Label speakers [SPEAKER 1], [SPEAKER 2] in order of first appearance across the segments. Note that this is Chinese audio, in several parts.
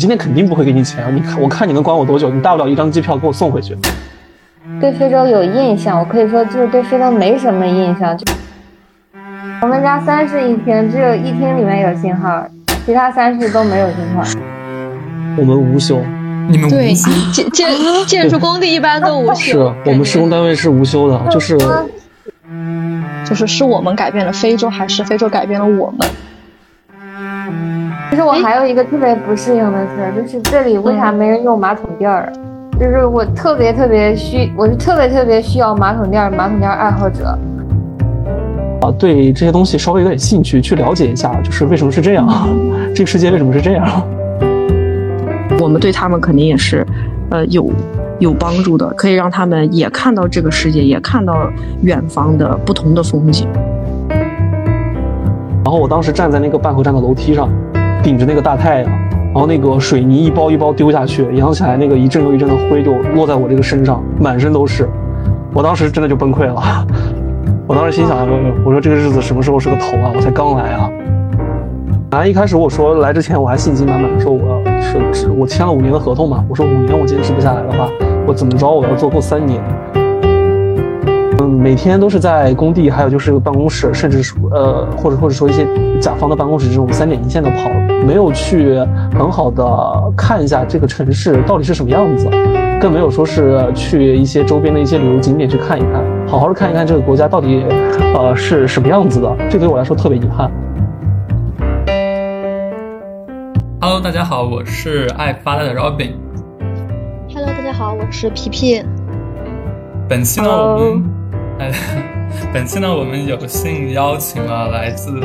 [SPEAKER 1] 今天肯定不会给你钱。你看，我看你能管我多久？你大不了一张机票给我送回去。
[SPEAKER 2] 对非洲有印象，我可以说就是对非洲没什么印象。就我们家三室一厅，只有一厅里面有信号，其他三室都没有信号。
[SPEAKER 1] 我们无休，
[SPEAKER 3] 你们
[SPEAKER 4] 对
[SPEAKER 3] 无休
[SPEAKER 4] 建建建筑工地一般都无休
[SPEAKER 1] 是
[SPEAKER 4] 休，
[SPEAKER 1] 我们施工单位是无休的，就是
[SPEAKER 4] 就是是我们改变了非洲，还是非洲改变了我们？
[SPEAKER 2] 其实我还有一个特别不适应的事儿，就是这里为啥没人用马桶垫儿？就是我特别特别需，我是特别特别需要马桶垫儿，马桶垫儿爱好者。
[SPEAKER 1] 啊，对这些东西稍微有点兴趣，去了解一下，就是为什么是这样，这个世界为什么是这样。
[SPEAKER 5] 我们对他们肯定也是，呃，有有帮助的，可以让他们也看到这个世界，也看到远方的不同的风景。
[SPEAKER 1] 然后我当时站在那个半河站的楼梯上，顶着那个大太阳，然后那个水泥一包一包丢下去，扬起来那个一阵又一阵的灰就落在我这个身上，满身都是。我当时真的就崩溃了，我当时心想，我说这个日子什么时候是个头啊？我才刚来啊！啊，一开始我说来之前我还信心满满说我要是我签了五年的合同嘛，我说五年我坚持不下来的话，我怎么着我要做够三年。嗯，每天都是在工地，还有就是办公室，甚至是呃，或者或者说一些甲方的办公室这种三点一线的跑，没有去很好的看一下这个城市到底是什么样子，更没有说是去一些周边的一些旅游景点去看一看，好好的看一看这个国家到底呃是什么样子的，这对我来说特别遗憾。
[SPEAKER 3] Hello，大家好，我是爱发呆的 Robin。
[SPEAKER 4] Hello，大家好，我是皮皮。
[SPEAKER 3] 本期呢我们哎，本期呢，我们有幸邀请了来自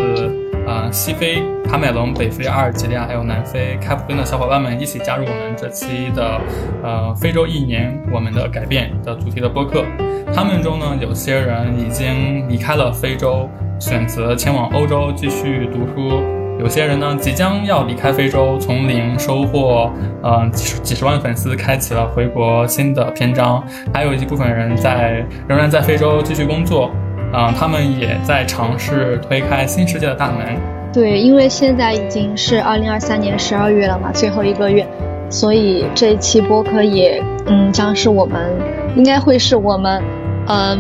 [SPEAKER 3] 呃西非、卡美隆、北非、阿尔及利亚还有南非开普敦的小伙伴们一起加入我们这期的呃非洲一年我们的改变的主题的播客。他们中呢，有些人已经离开了非洲，选择前往欧洲继续读书。有些人呢，即将要离开非洲，从零收获，呃，几十几十万粉丝，开启了回国新的篇章。还有一部分人在仍然在非洲继续工作，嗯、他们也在尝试推开新世界的大门。
[SPEAKER 4] 对，因为现在已经是二零二三年十二月了嘛，最后一个月，所以这一期播客也，嗯，将是我们应该会是我们，嗯，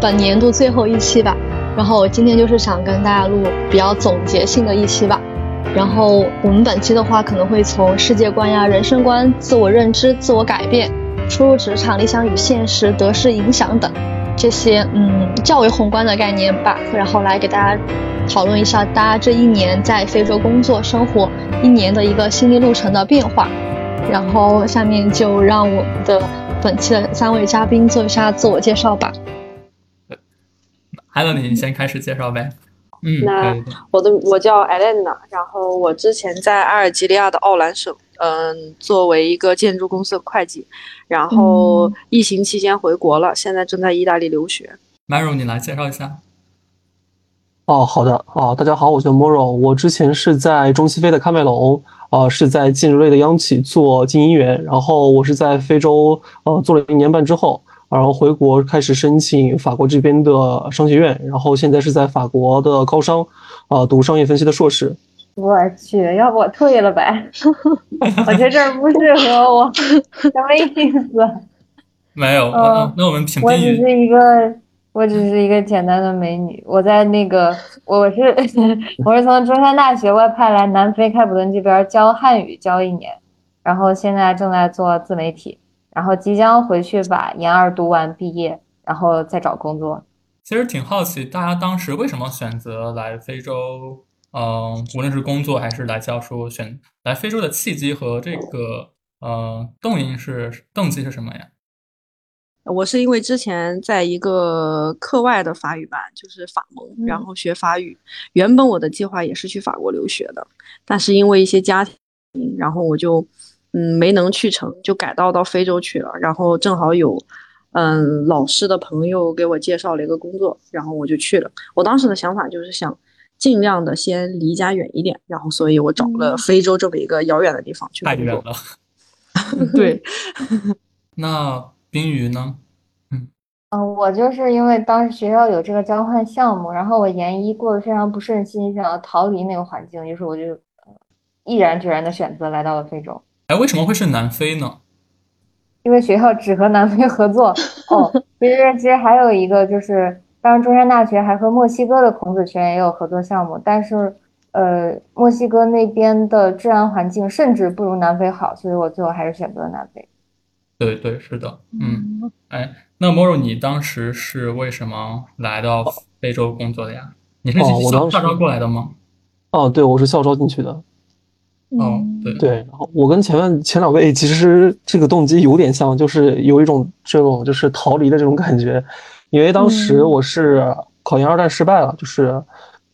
[SPEAKER 4] 本年度最后一期吧。然后今天就是想跟大家录比较总结性的一期吧。然后我们本期的话，可能会从世界观呀、人生观、自我认知、自我改变、初入职场、理想与现实、得失影响等这些嗯较为宏观的概念吧，然后来给大家讨论一下大家这一年在非洲工作生活一年的一个心理路程的变化。然后下面就让我们的本期的三位嘉宾做一下自我介绍吧。
[SPEAKER 3] 艾伦，你先开始介绍呗。嗯，
[SPEAKER 6] 那我的我叫艾莲娜，然后我之前在阿尔及利亚的奥兰省，嗯，作为一个建筑公司的会计，然后疫情期间回国了，现在正在意大利留学。
[SPEAKER 3] Maro，你来介绍一下。
[SPEAKER 1] 哦，好的，哦，大家好，我叫 Moro，我之前是在中西非的喀麦隆，呃，是在建筑类的央企做经营员，然后我是在非洲，呃，做了一年半之后，然后回国开始申请法国这边的商学院，然后现在是在法国的高商，呃，读商业分析的硕士。
[SPEAKER 2] 我去，要不我退了呗？我觉得这儿不适合我，什么意思？
[SPEAKER 3] 没有，
[SPEAKER 2] 哦
[SPEAKER 3] 那那我们请
[SPEAKER 2] 我。只是一个，我只是一个简单的美女。我在那个，我是 我是从中山大学外派来南非开普敦这边教汉语教一年，然后现在正在做自媒体，然后即将回去把研二读完毕业，然后再找工作。
[SPEAKER 3] 其实挺好奇，大家当时为什么选择来非洲？嗯、无论是工作还是来教书，选来非洲的契机和这个呃动因是动机是什么呀？
[SPEAKER 6] 我是因为之前在一个课外的法语班，就是法蒙，然后学法语。原本我的计划也是去法国留学的，但是因为一些家庭，然后我就嗯没能去成，就改道到非洲去了。然后正好有嗯老师的朋友给我介绍了一个工作，然后我就去了。我当时的想法就是想尽量的先离家远一点，然后所以我找了非洲这么一个遥远的地方去工作。
[SPEAKER 3] 太远了。
[SPEAKER 6] 对，
[SPEAKER 3] 那冰鱼呢？
[SPEAKER 2] 嗯，我就是因为当时学校有这个交换项目，然后我研一过得非常不顺心，想要逃离那个环境，于是我就呃毅然决然的选择来到了非洲。
[SPEAKER 3] 哎，为什么会是南非呢？
[SPEAKER 2] 因为学校只和南非合作 哦。其实其实还有一个就是，当然中山大学还和墨西哥的孔子学院也有合作项目，但是呃，墨西哥那边的治安环境甚至不如南非好，所以我最后还是选择了南非。
[SPEAKER 3] 对对，是的，嗯，哎，那 Moro，你当时是为什么来到非洲工作的呀？你是校校招过来的吗？
[SPEAKER 1] 哦，对，我是校招进去的。
[SPEAKER 3] 哦，对，
[SPEAKER 1] 对，然后我跟前面前两位其实这个动机有点像，就是有一种这种就是逃离的这种感觉，因为当时我是考研二战失败了，就是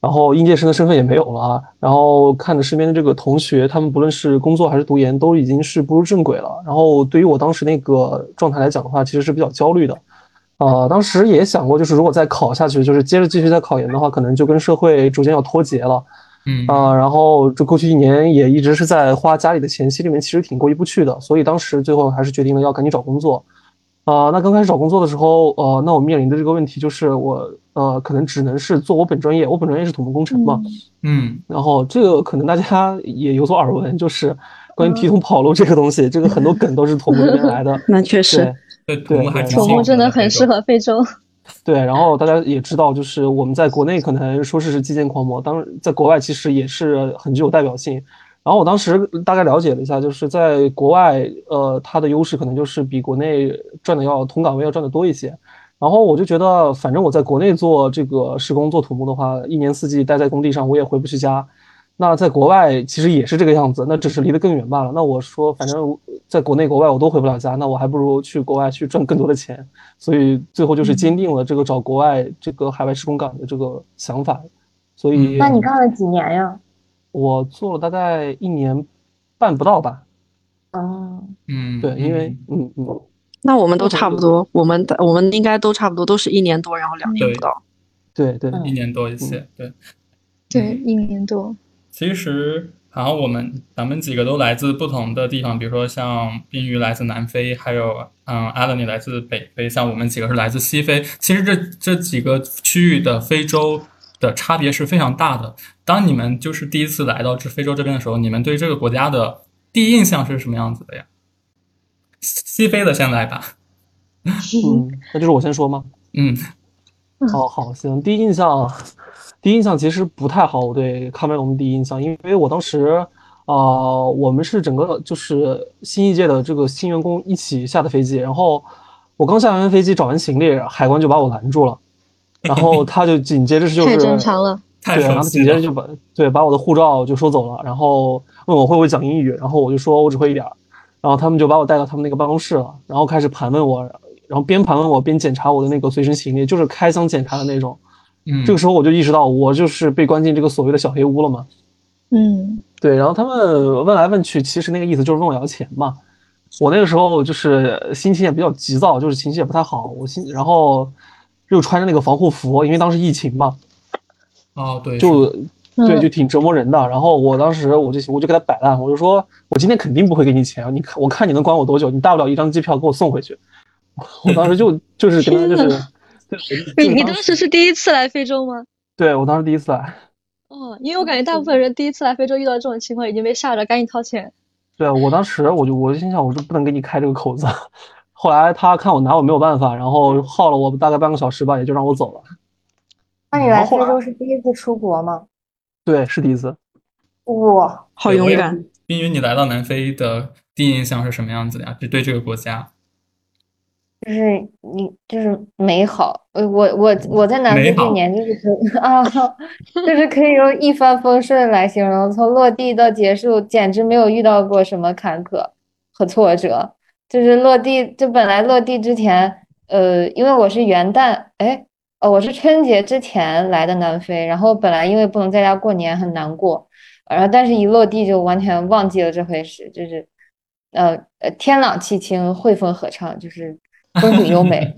[SPEAKER 1] 然后应届生的身份也没有了，然后看着身边的这个同学，他们不论是工作还是读研，都已经是步入正轨了。然后对于我当时那个状态来讲的话，其实是比较焦虑的。呃，当时也想过，就是如果再考下去，就是接着继续再考研的话，可能就跟社会逐渐要脱节了。
[SPEAKER 3] 嗯
[SPEAKER 1] 啊、然后这过去一年也一直是在花家里的钱，心里面其实挺过意不去的，所以当时最后还是决定了要赶紧找工作。啊、那刚开始找工作的时候，呃，那我面临的这个问题就是我呃，可能只能是做我本专业，我本专业是土木工程嘛，
[SPEAKER 3] 嗯
[SPEAKER 1] 然后这个可能大家也有所耳闻，就是关于提桶跑路这个东西，这个很多梗都是土木那边来的。
[SPEAKER 6] 那确实
[SPEAKER 1] 对，
[SPEAKER 3] 对，土木
[SPEAKER 4] 真的很适。
[SPEAKER 3] 合
[SPEAKER 4] 非洲。
[SPEAKER 1] 对，然后大家也知道，就是我们在国内可能说是是基建狂魔，当在国外其实也是很具有代表性。然后我当时大概了解了一下，就是在国外，呃，它的优势可能就是比国内赚的要同岗位要赚的多一些。然后我就觉得，反正我在国内做这个施工做土木的话，一年四季待在工地上，我也回不去家。那在国外其实也是这个样子，那只是离得更远罢了。那我说，反正在国内国外我都回不了家，那我还不如去国外去赚更多的钱。所以最后就是坚定了这个找国外这个海外施工岗的这个想法。所以
[SPEAKER 2] 那你干了几年呀？
[SPEAKER 1] 我做了大概一年半不到吧。
[SPEAKER 2] 哦，
[SPEAKER 3] 嗯，
[SPEAKER 1] 对，因为嗯嗯，
[SPEAKER 6] 那我们都差不多，我们的我们应该都差不多，都是一年多，然后两年
[SPEAKER 3] 对
[SPEAKER 6] 不到。
[SPEAKER 1] 对对，
[SPEAKER 2] 嗯
[SPEAKER 3] 一年多一些，对。
[SPEAKER 4] 对，一年多。
[SPEAKER 3] 其实然后我们咱们几个都来自不同的地方，比如说像冰鱼来自南非，还有嗯阿德尼来自北非，像我们几个是来自西非。其实这这几个区域的非洲的差别是非常大的。当你们就是第一次来到这非洲这边的时候，你们对这个国家的第一印象是什么样子的呀？西西非的先来吧。
[SPEAKER 1] 嗯，那就是我先说吗？
[SPEAKER 3] 嗯
[SPEAKER 1] 哦，好，行。第一印象，第一印象其实不太好。我对喀麦隆的第一印象，因为我当时，呃，我们是整个就是新一届的这个新员工一起下的飞机，然后我刚下完飞机找完行李，海关就把我拦住了，然后他就紧接着就是
[SPEAKER 4] 太正常了。
[SPEAKER 1] 对，然后紧接着就把对把我的护照就收走了，然后问我会不会讲英语，然后我就说我只会一点儿，然后他们就把我带到他们那个办公室了，然后开始盘问我，然后边盘问我边检查我的那个随身行李，就是开箱检查的那种。
[SPEAKER 3] 嗯，
[SPEAKER 1] 这个时候我就意识到我就是被关进这个所谓的小黑屋了嘛。
[SPEAKER 4] 嗯，
[SPEAKER 1] 对，然后他们问来问去，其实那个意思就是问我要钱嘛。我那个时候就是心情也比较急躁，就是情绪也不太好，我心然后又穿着那个防护服，因为当时疫情嘛，
[SPEAKER 3] 哦对，
[SPEAKER 1] 就对，
[SPEAKER 4] 嗯
[SPEAKER 1] 就挺折磨人的。然后我当时我就我就给他摆烂，我就说我今天肯定不会给你钱，你看我看你能管我多久，你大不了一张机票给我送回去。我当时就就是跟他就是，对
[SPEAKER 4] 你你当时是第一次来非洲吗？
[SPEAKER 1] 对我当时第一次来，
[SPEAKER 4] 哦，因为我感觉大部分人第一次来非洲遇到这种情况已经被吓着，赶紧掏钱。
[SPEAKER 1] 对啊我当时我就我就心想，我就不能给你开这个口子。后来他看我拿我没有办法，然后耗了我大概半个小时吧，也就让我走了。
[SPEAKER 2] 那你来非洲是第一次出国吗？
[SPEAKER 1] 对，是第一次。
[SPEAKER 2] 哇，
[SPEAKER 6] 好勇敢。
[SPEAKER 3] 冰云，你来到南非的第一印象是什么样子的呀？就对这个国家，
[SPEAKER 2] 就是你就是美好，呃，我我我在南非这年就是可 啊，就是可以用一帆风顺来形容，从落地到结束，简直没有遇到过什么坎坷和挫折。就是落地，就本来落地之前，呃，因为我是元旦，哎，哦，我是春节之前来的南非，然后本来因为不能在家过年很难过，然后但是一落地就完全忘记了这回事，就是，呃呃，天朗气清，惠风合唱，就是风景优美。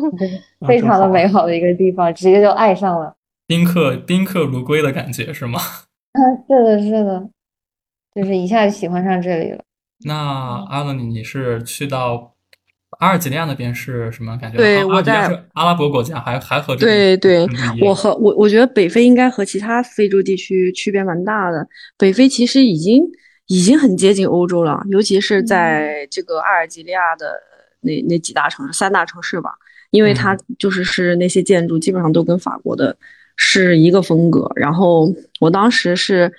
[SPEAKER 2] 非常的美好的一个地方，直接就爱上了。
[SPEAKER 3] 宾客宾客如归的感觉是吗？
[SPEAKER 2] 是的，是的，就是一下就喜欢上这里了。
[SPEAKER 3] 那阿伦，你你是去到阿尔及利亚那边是什么感觉？
[SPEAKER 6] 对
[SPEAKER 3] 阿
[SPEAKER 6] 我在
[SPEAKER 3] 阿尔及利亚阿拉伯国家，还还和这
[SPEAKER 6] 对对我和我我觉得北非应该和其他非洲地区区别蛮大的。北非其实已经已经很接近欧洲了，尤其是在这个阿尔及利亚的那那几大城市，三大城市吧，因为它就是是那些建筑基本上都跟法国的是一个风格。然后我当时是。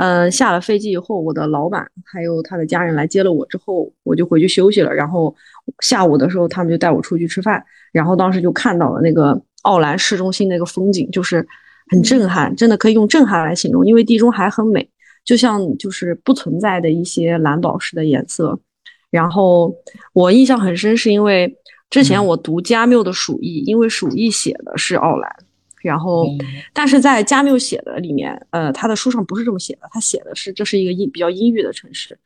[SPEAKER 6] 嗯，下了飞机以后，我的老板还有他的家人来接了我之后，我就回去休息了。然后下午的时候，他们就带我出去吃饭。然后当时就看到了那个奥兰市中心那个风景，就是很震撼，真的可以用震撼来形容。因为地中海很美，就像就是不存在的一些蓝宝石的颜色。然后我印象很深，是因为之前我读加缪的《鼠疫》，因为《鼠疫》写的是奥兰。然后，但是在加缪写的里面，呃，他的书上不是这么写的，他写的是这是一个阴比较阴郁的城市，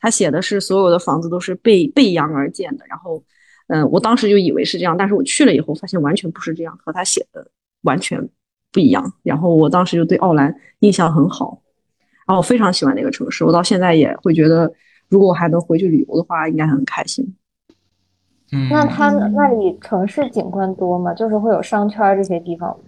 [SPEAKER 6] 他写的是所有的房子都是背背阳而建的。然后，嗯、我当时就以为是这样，但是我去了以后发现完全不是这样，和他写的完全不一样。然后我当时就对奥兰印象很好，然后我非常喜欢那个城市，我到现在也会觉得，如果我还能回去旅游的话，应该很开心。
[SPEAKER 3] 嗯，
[SPEAKER 2] 那它那里城市景观多吗？就是会有商圈儿这些地方吗？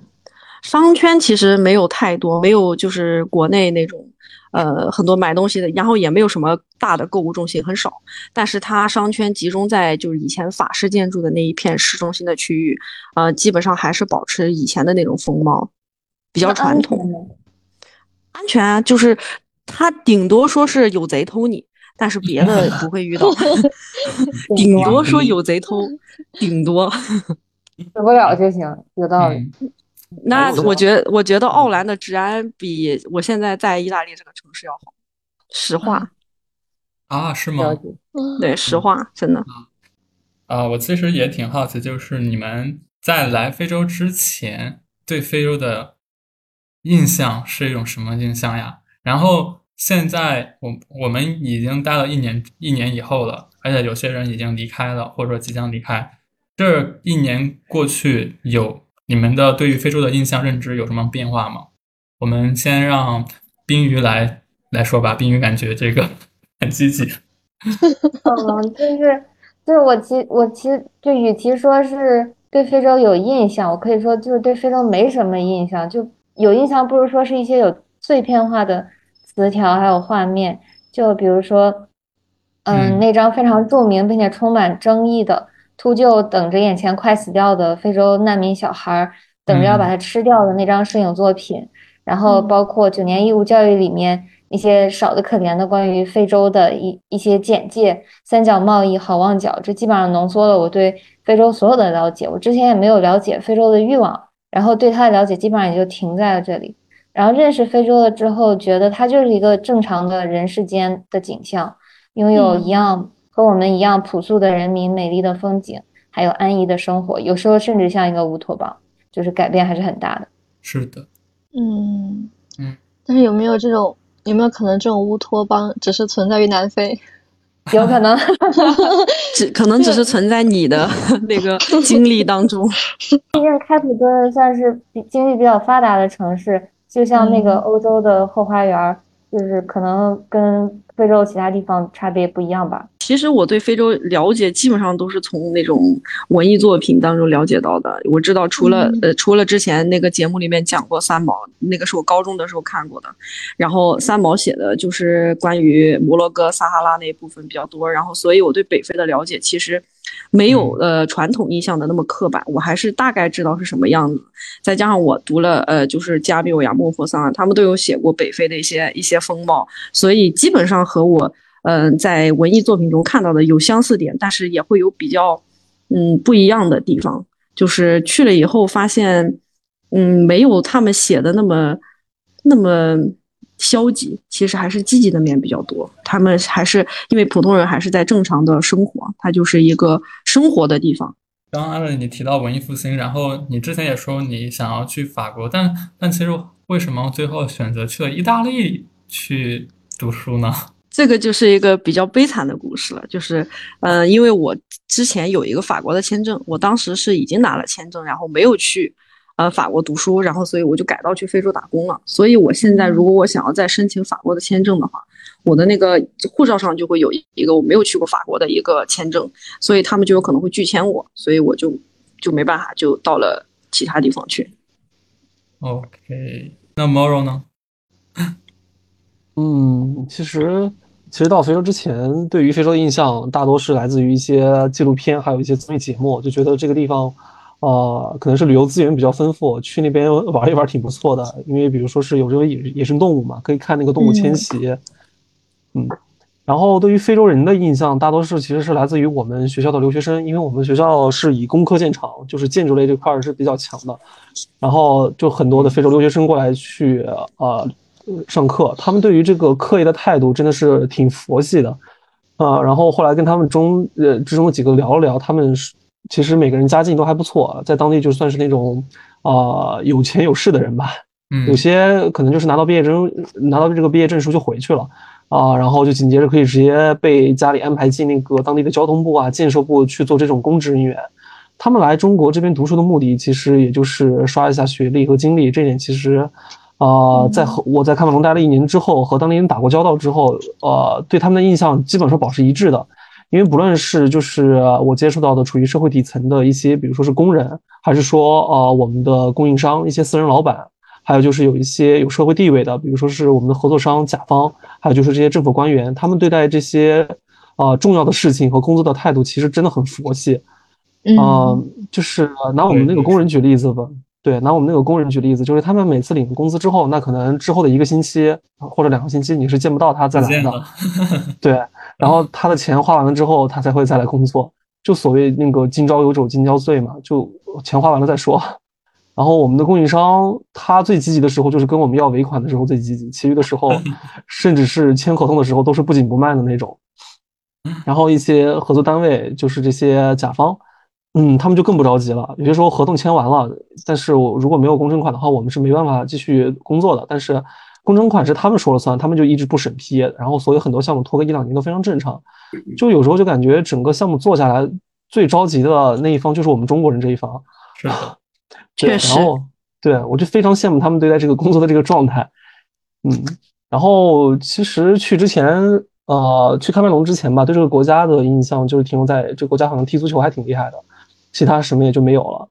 [SPEAKER 6] 商圈其实没有太多，没有就是国内那种，呃，很多买东西的，然后也没有什么大的购物中心，很少。但是它商圈集中在就是以前法式建筑的那一片市中心的区域，呃，基本上还是保持以前的那种风貌，比较传统。
[SPEAKER 2] 安全
[SPEAKER 6] 安全啊，就是它顶多说是有贼偷你，但是别的不会遇到。顶多说有贼偷，顶多。
[SPEAKER 2] 死不了就行，有道理。
[SPEAKER 3] 嗯
[SPEAKER 6] 那
[SPEAKER 1] 哎我
[SPEAKER 6] 我觉得，我觉得奥兰的治安比我现在在意大利这个城市要好，实话，
[SPEAKER 3] 啊，是吗。
[SPEAKER 6] 对，实话，真的。
[SPEAKER 3] 啊，我其实也挺好奇，就是你们在来非洲之前对非洲的印象是一种什么印象呀？然后现在我我们已经待了一年一年以后了，而且有些人已经离开了，或者说即将离开。这一年过去，有你们的对于非洲的印象认知有什么变化吗？我们先让冰鱼来来说吧，冰鱼感觉这个 很积极。
[SPEAKER 2] 嗯，就是就是我其我其实就与其说是对非洲有印象，我可以说就是对非洲没什么印象，就有印象不如说是一些有碎片化的词条还有画面，就比如说，嗯，
[SPEAKER 3] 嗯
[SPEAKER 2] 那张非常著名并且充满争议的秃鹫等着眼前快死掉的非洲难民小孩儿，等着要把它吃掉的那张摄影作品，然后
[SPEAKER 4] 嗯
[SPEAKER 2] 包括九年义务教育里面。一些少的可怜的关于非洲的一一些简介，三角贸易、好望角，这基本上浓缩了我对非洲所有的了解。我之前也没有了解非洲的欲望，然后对它的了解基本上也就停在了这里。然后认识非洲了之后，觉得它就是一个正常的人世间的景象，拥有一样和我们一样朴素的人民、美丽的风景，还有安逸的生活，有时候甚至像一个乌托邦，就是改变还是很大的。
[SPEAKER 3] 是的，
[SPEAKER 4] 嗯
[SPEAKER 3] 嗯，
[SPEAKER 4] 但是有没有这种有没有可能这种乌托邦只是存在于南非？
[SPEAKER 2] 有可能，
[SPEAKER 6] 只可能只是存在你的 那个经历当中。
[SPEAKER 2] 毕竟开普敦算是比经济比较发达的城市，就像那个
[SPEAKER 4] 嗯
[SPEAKER 2] 欧洲的后花园儿，就是可能跟非洲其他地方差别不一样吧。
[SPEAKER 6] 其实我对非洲了解基本上都是从那种文艺作品当中了解到的。我知道除了、
[SPEAKER 4] 嗯
[SPEAKER 6] 呃除了之前那个节目里面讲过三毛，那个是我高中的时候看过的。然后三毛写的就是关于摩洛哥撒哈拉那一部分比较多，然后所以我对北非的了解其实没有呃传统印象的那么刻板，我还是大概知道是什么样子。再加上我读了呃就是加缪呀、莫泊桑啊，他们都有写过北非的一些一些风貌，所以基本上和我嗯、呃在文艺作品中看到的有相似点，但是也会有比较嗯不一样的地方。就是去了以后发现，嗯，没有他们写的那么那么消极，其实还是积极的面比较多。他们还是因为普通人还是在正常的生活，它就是一个生活的地方。
[SPEAKER 3] 刚刚艾伦你提到文艺复兴，然后你之前也说你想要去法国，但但其实为什么最后选择去了意大利去读书呢？
[SPEAKER 6] 这个就是一个比较悲惨的故事了，就是，呃，因为我之前有一个法国的签证，我当时是已经拿了签证，然后没有去，呃，法国读书，然后所以我就改到去非洲打工了。所以我现在如果我想要再申请法国的签证的话，我的那个护照上就会有一个我没有去过法国的一个签证，所以他们就有可能会拒签我，所以我就就没办法就到了其他地方去。
[SPEAKER 3] OK，那 Moro 呢？
[SPEAKER 1] 嗯，其实其实到非洲之前，对于非洲的印象大多是来自于一些纪录片，还有一些综艺节目，就觉得这个地方，呃，可能是旅游资源比较丰富，去那边玩一玩挺不错的。因为比如说是有这个野野生动物嘛，可以看那个动物迁徙。嗯，然后对于非洲人的印象，大多数其实是来自于我们学校的留学生，因为我们学校是以工科见长，就是建筑类这块儿是比较强的，然后就很多的非洲留学生过来去呃上课，他们对于这个课业的态度真的是挺佛系的，啊、然后后来跟他们中呃之中的几个聊了聊，他们是其实每个人家境都还不错，在当地就算是那种啊、呃有钱有势的人吧，
[SPEAKER 3] 嗯
[SPEAKER 1] 有些可能就是拿到毕业证，拿到这个毕业证书就回去了啊，然后就紧接着可以直接被家里安排进那个当地的交通部啊、建设部去做这种公职人员。他们来中国这边读书的目的，其实也就是刷一下学历和经历。这点其实，呃，在和我在喀麦隆待了一年之后，和当地人打过交道之后，呃，对他们的印象基本上保持一致的。因为不论是就是我接触到的处于社会底层的一些，比如说是工人，还是说呃我们的供应商、一些私人老板，还有就是有一些有社会地位的，比如说是我们的合作商、甲方，还有就是这些政府官员，他们对待这些呃重要的事情和工作的态度，其实真的很佛系。
[SPEAKER 4] 嗯
[SPEAKER 1] 呃，就是拿我们那个工人举例子吧，对，拿我们那个工人举例子，就是他们每次领了工资之后，那可能之后的一个星期或者两个星期，你是见不到他再来的对，然后他的钱花完了之后，他才会再来工作，就所谓那个今朝有酒今朝醉嘛，就钱花完了再说。然后我们的供应商，他最积极的时候就是跟我们要尾款的时候最积极，其余的时候，甚至是签合同的时候都是不紧不慢的那种。然后一些合作单位就是这些甲方，嗯，他们就更不着急了。有些时候合同签完了，但是我如果没有工程款的话，我们是没办法继续工作的。但是工程款是他们说了算，他们就一直不审批，然后所以很多项目拖个一两年都非常正常。就有时候就感觉整个项目做下来，最着急的那一方就是我们中国人这一方。
[SPEAKER 3] 是的，
[SPEAKER 1] 对
[SPEAKER 6] 确实
[SPEAKER 1] 然后对我就非常羡慕他们对待这个工作的这个状态。嗯，然后其实去之前，呃，去喀麦隆之前吧，对这个国家的印象就是停留在这个国家好像踢足球还挺厉害的，其他什么也就没有了。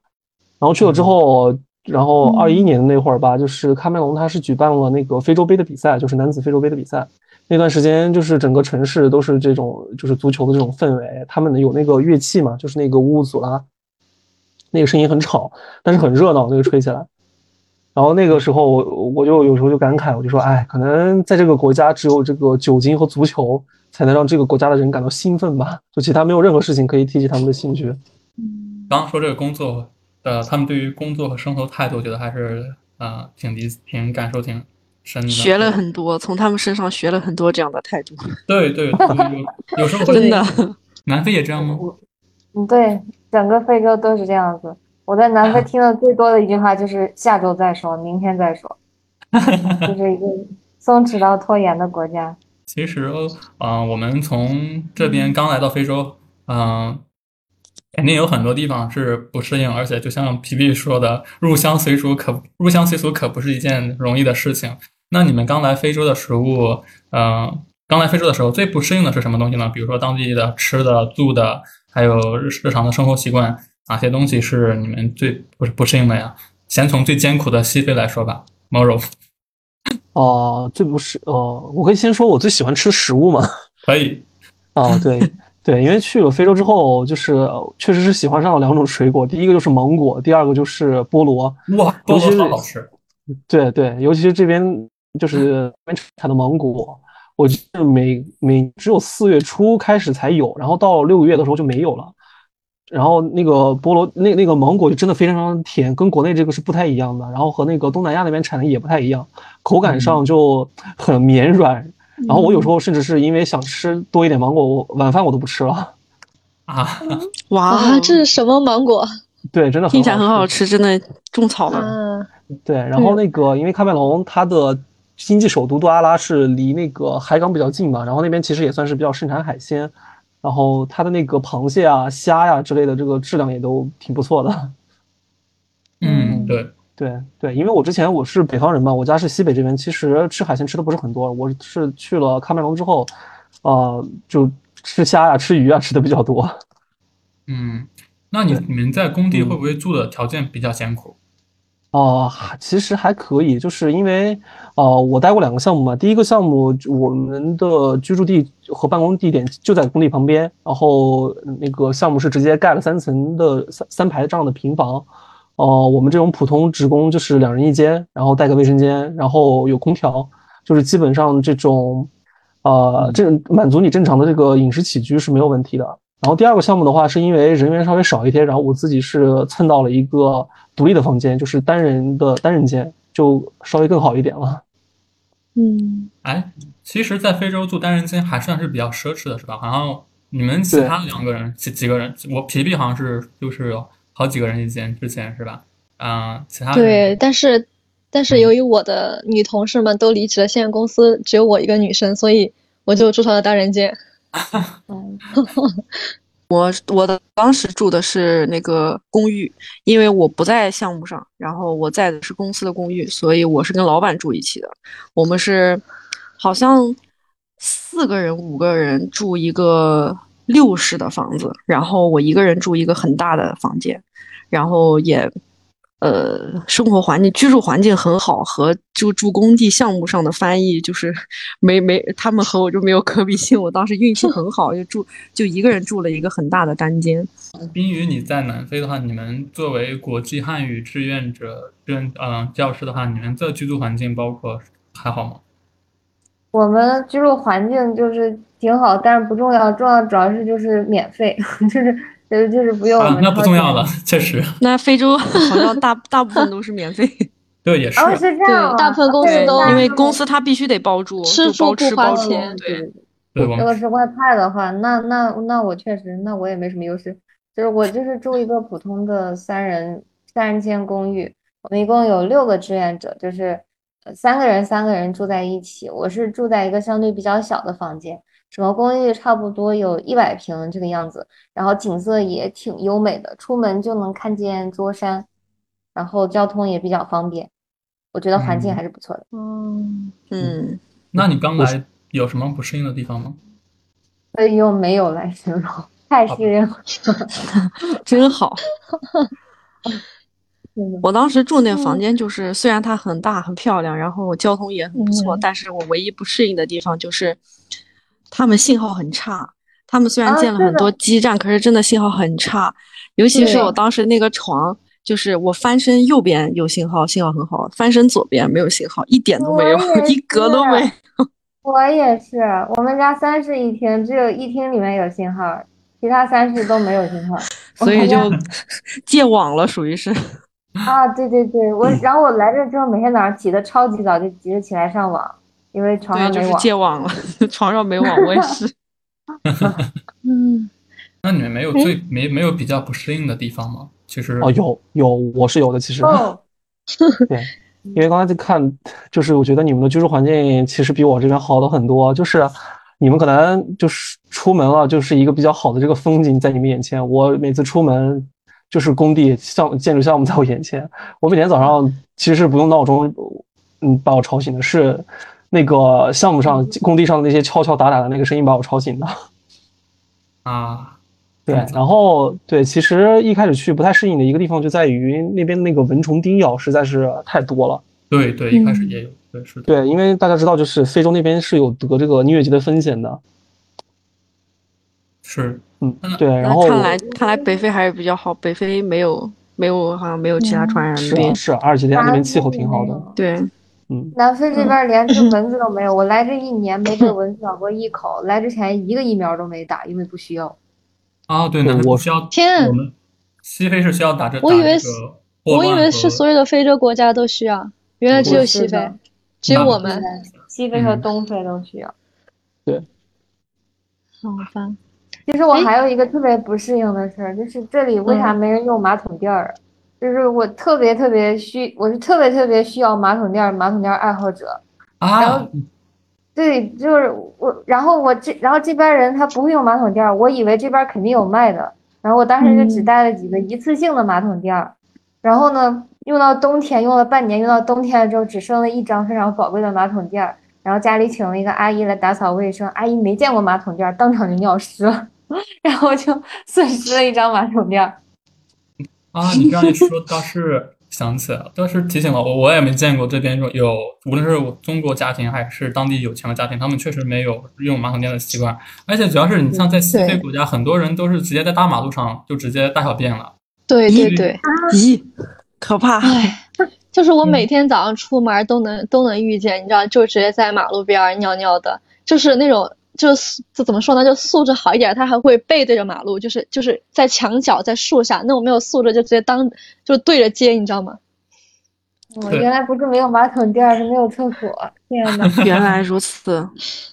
[SPEAKER 1] 然后去了之后，然后二一年那会儿吧，就是喀麦隆他是举办了那个非洲杯的比赛，就是男子非洲杯的比赛。那段时间就是整个城市都是这种就是足球的这种氛围，他们有那个乐器嘛，就是那个乌乌祖拉，那个声音很吵，但是很热闹，那个吹起来。然后那个时候我我就有时候就感慨，我就说，哎，可能在这个国家只有这个酒精和足球才能让这个国家的人感到兴奋吧，就其他没有任何事情可以提起他们的兴趣。
[SPEAKER 3] 刚刚说这个工作的，他们对于工作和生活态度，我觉得还是呃挺理挺感受挺深的。
[SPEAKER 6] 学了很多，从他们身上学了很多这样的态度。
[SPEAKER 3] 对对，有有时候会
[SPEAKER 6] 真的，
[SPEAKER 3] 南非也这样吗？
[SPEAKER 2] 嗯，对，整个非洲都是这样子。我在南非听的最多的一句话就是“下周再说，明天再说”，就是一个松弛到拖延的国家。
[SPEAKER 3] 其实，嗯、呃，我们从这边刚来到非洲，嗯、肯定有很多地方是不适应，而且就像皮皮说的，入乡随俗可入乡随俗可不是一件容易的事情。那你们刚来非洲的食物，嗯、刚来非洲的时候最不适应的是什么东西呢？比如说当地的吃的、住的，还有日日常的生活习惯，哪些东西是你们最不不适应的呀？先从最艰苦的西非来说吧，Moro。
[SPEAKER 1] 哦、最不是呃，我可以先说我最喜欢吃食物吗？
[SPEAKER 3] 可以，
[SPEAKER 1] 哦，对对，因为去了非洲之后，就是呃确实是喜欢上了两种水果，第一个就是芒果，第二个就是菠萝。
[SPEAKER 3] 哇，菠
[SPEAKER 1] 尤其是
[SPEAKER 3] 萝好好吃。
[SPEAKER 1] 对对，尤其是这边就是产的芒果，我就是每每只有四月初开始才有，然后到六个月的时候就没有了。然后那个菠萝，那那个芒果就真的非常非常甜，跟国内这个是不太一样的。然后和那个东南亚那边产的也不太一样，口感上就很绵软。然后我有时候甚至是因为想吃多一点芒果，我晚饭我都不吃了。
[SPEAKER 3] 啊，
[SPEAKER 6] 哇
[SPEAKER 4] 啊，这是什么芒果？
[SPEAKER 1] 对，真的
[SPEAKER 6] 听起来很好
[SPEAKER 1] 吃。
[SPEAKER 6] 真的种草了。
[SPEAKER 4] 啊，
[SPEAKER 1] 对，然后那个因为喀麦隆它的经济首都杜阿拉是离那个海港比较近嘛，然后那边其实也算是比较盛产海鲜，然后它的那个螃蟹啊、虾呀、之类的，这个质量也都挺不错的。
[SPEAKER 3] 嗯，对，
[SPEAKER 1] 对对，因为我之前我是北方人嘛，我家是西北这边，其实吃海鲜吃的不是很多。我是去了喀麦隆之后，呃，就吃虾呀、吃鱼啊吃的比较多。
[SPEAKER 3] 嗯，那你你们在工地
[SPEAKER 1] 嗯
[SPEAKER 3] 会不会住的条件比较艰苦？
[SPEAKER 1] 哦、还其实还可以，就是因为呃，我待过两个项目嘛。第一个项目，我们的居住地和办公地点就在工地旁边，然后那个项目是直接盖了三层的三三排这样的平房。呃，我们这种普通职工就是两人一间，然后带个卫生间，然后有空调，就是基本上这种呃，这满足你正常的这个饮食起居是没有问题的。然后第二个项目的话，是因为人员稍微少一些，然后我自己是蹭到了一个独立的房间，就是单人的单人间，就稍微更好一点了。
[SPEAKER 4] 嗯，
[SPEAKER 3] 哎，其实，在非洲住单人间还算是比较奢侈的，是吧？好像你们其他两个人几几个人，我皮皮好像是就是有好几个人一间，之前是吧？嗯、其他
[SPEAKER 4] 对，但是但是由于我的女同事们都离职了，现在公司只有我一个女生，所以我就住上了单人间。
[SPEAKER 2] 嗯，
[SPEAKER 6] 我我的当时住的是那个公寓，因为我不在项目上，然后我在的是公司的公寓，所以我是跟老板住一起的。我们是好像四个人、五个人住一个六室的房子，然后我一个人住一个很大的房间，然后也呃生活环境、居住环境很好，和就住工地项目上的翻译就是没没他们和我就没有可比性。我当时运气很好，就住就一个人住了一个很大的单间。
[SPEAKER 3] 冰雨，你在南非的话，你们作为国际汉语志愿者、志愿嗯教师的话，你们的居住环境包括还好吗？
[SPEAKER 2] 我们居住环境就是挺好，但是不重要，重要主要是就是免费，就是就是就是不用
[SPEAKER 3] 那不重要了，确实，
[SPEAKER 6] 那非洲好像 大 大部分都是免费，
[SPEAKER 3] 对，也是。
[SPEAKER 2] 哦，是这样啊，
[SPEAKER 4] 大部分公司都
[SPEAKER 6] 因为公司它必须得包住，
[SPEAKER 4] 吃住不花
[SPEAKER 6] 吃包住
[SPEAKER 4] 钱
[SPEAKER 6] 对，
[SPEAKER 2] 如果是外派的话，那那那我确实，那我也没什么优势，就是我就是住一个普通的三人三人间公寓，我们一共有六个志愿者，就是呃三个人三个人住在一起，我是住在一个相对比较小的房间，整个公寓差不多有一百平这个样子，然后景色也挺优美的，出门就能看见桌山，然后交通也比较方便，我觉得环境
[SPEAKER 3] 嗯
[SPEAKER 2] 还是不错的。
[SPEAKER 4] 嗯，
[SPEAKER 6] 嗯，
[SPEAKER 3] 那你刚来有什么不适应的地方吗？
[SPEAKER 2] 所以用没有来形容，太适应了。
[SPEAKER 6] 真好。我当时住那房间，就是虽然它很大很漂亮，然后交通也很不错，
[SPEAKER 4] 嗯
[SPEAKER 6] 但是我唯一不适应的地方就是，他们信号很差。他们虽然
[SPEAKER 2] 啊
[SPEAKER 6] 建了很多基站，可是真的信号很差。尤其是我当时那个床，就是我翻身右边有信号，信号很好；翻身左边没有信号，一点都没有一格都没有。
[SPEAKER 2] 我也是，我们家三室一厅，只有一厅里面有信号，其他三室都没有信号。
[SPEAKER 6] 所以就 戒网了，属于是。
[SPEAKER 2] 啊，对对对，我然后我来这之后，每天早上起的超级早，就急着起来上网，因为床
[SPEAKER 6] 对，就是
[SPEAKER 2] 上没网。
[SPEAKER 6] 戒网了，床上没网，我也 是。
[SPEAKER 4] 嗯，
[SPEAKER 3] 那你们没有最没没有比较不适应的地方吗？其实
[SPEAKER 1] 哦，有有，我是有的，其实。
[SPEAKER 2] 哦，
[SPEAKER 1] 对，因为刚才在看，就是我觉得你们的居住环境其实比我这边好的很多，就是你们可能就是出门了，就是一个比较好的这个风景在你们眼前。我每次出门就是工地项建筑项目在我眼前，我每天早上其实是不用闹钟，嗯，把我吵醒的，是那个项目上工地上的那些敲敲打打的那个声音把我吵醒的。
[SPEAKER 3] 啊，
[SPEAKER 1] 对然后对，其实一开始去不太适应的一个地方就在于那边那个蚊虫叮咬实在是太多了。
[SPEAKER 3] 对对，一开始也有，对是的，
[SPEAKER 1] 对，因为大家知道，就是非洲那边是有得这个疟疾的风险的。
[SPEAKER 3] 是
[SPEAKER 1] 嗯
[SPEAKER 3] 嗯，
[SPEAKER 1] 对，然后
[SPEAKER 6] 看来看来北非还是比较好，北非没有没有好像没有其他传染病
[SPEAKER 1] 是啊。是啊阿尔及利亚那边气候挺好。的。
[SPEAKER 6] 对，
[SPEAKER 1] 嗯，
[SPEAKER 2] 南非这边连只蚊子都没有，我来这一年没被蚊子咬过一口，来之前一个疫苗都没打，因为不需要。
[SPEAKER 3] 啊，对，
[SPEAKER 1] 对我
[SPEAKER 3] 南非需要
[SPEAKER 4] 天
[SPEAKER 3] 我们西非是需要打这，
[SPEAKER 4] 我以为我以为是所有的非洲国家都需要，原来只有西非，只有我们。
[SPEAKER 2] 西非和
[SPEAKER 3] 嗯
[SPEAKER 2] 东非都需要。
[SPEAKER 4] 对好吧，
[SPEAKER 2] 其实我还有一个特别不适应的事儿，就是这里为啥没人用马桶垫儿？就是我特别特别需，我是特别特别需要马桶垫儿，马桶垫儿爱好者。然
[SPEAKER 3] 啊
[SPEAKER 2] 后，对，就是我，然后我这，然后这边人他不会用马桶垫儿，我以为这边肯定有卖的，然后我当时就只
[SPEAKER 4] 嗯
[SPEAKER 2] 带了几个一次性的马桶垫儿，然后呢，用到冬天，用了半年，用到冬天了之后，只剩了一张非常宝贵的马桶垫儿。然后家里请了一个阿姨来打扫卫生，阿姨没见过马桶垫儿，当场就尿湿了，然后就 损失了一张马桶垫儿。
[SPEAKER 3] 啊，你这样一说，倒是想起来了，倒是提醒了我，我也没见过这边有有，无论是我中国家庭还是当地有钱的家庭，他们确实没有用马桶垫的习惯，而且主要是你像在西非国家，很多人都是直接在大马路上就直接大小便了。
[SPEAKER 4] 对对对，
[SPEAKER 6] 咦，可怕！
[SPEAKER 4] 唉，就是我每天早上出门都能都能遇见，你知道，就直接在马路边儿尿尿的，就是那种。就是就怎么说呢？就素质好一点，他还会背对着马路，就是就是在墙角、在树下。那种没有素质就直接当就对着街，你知道吗？
[SPEAKER 2] 我
[SPEAKER 3] 对
[SPEAKER 2] 原来不是没有马桶垫，是没有厕所。天呐，
[SPEAKER 6] 原来如此，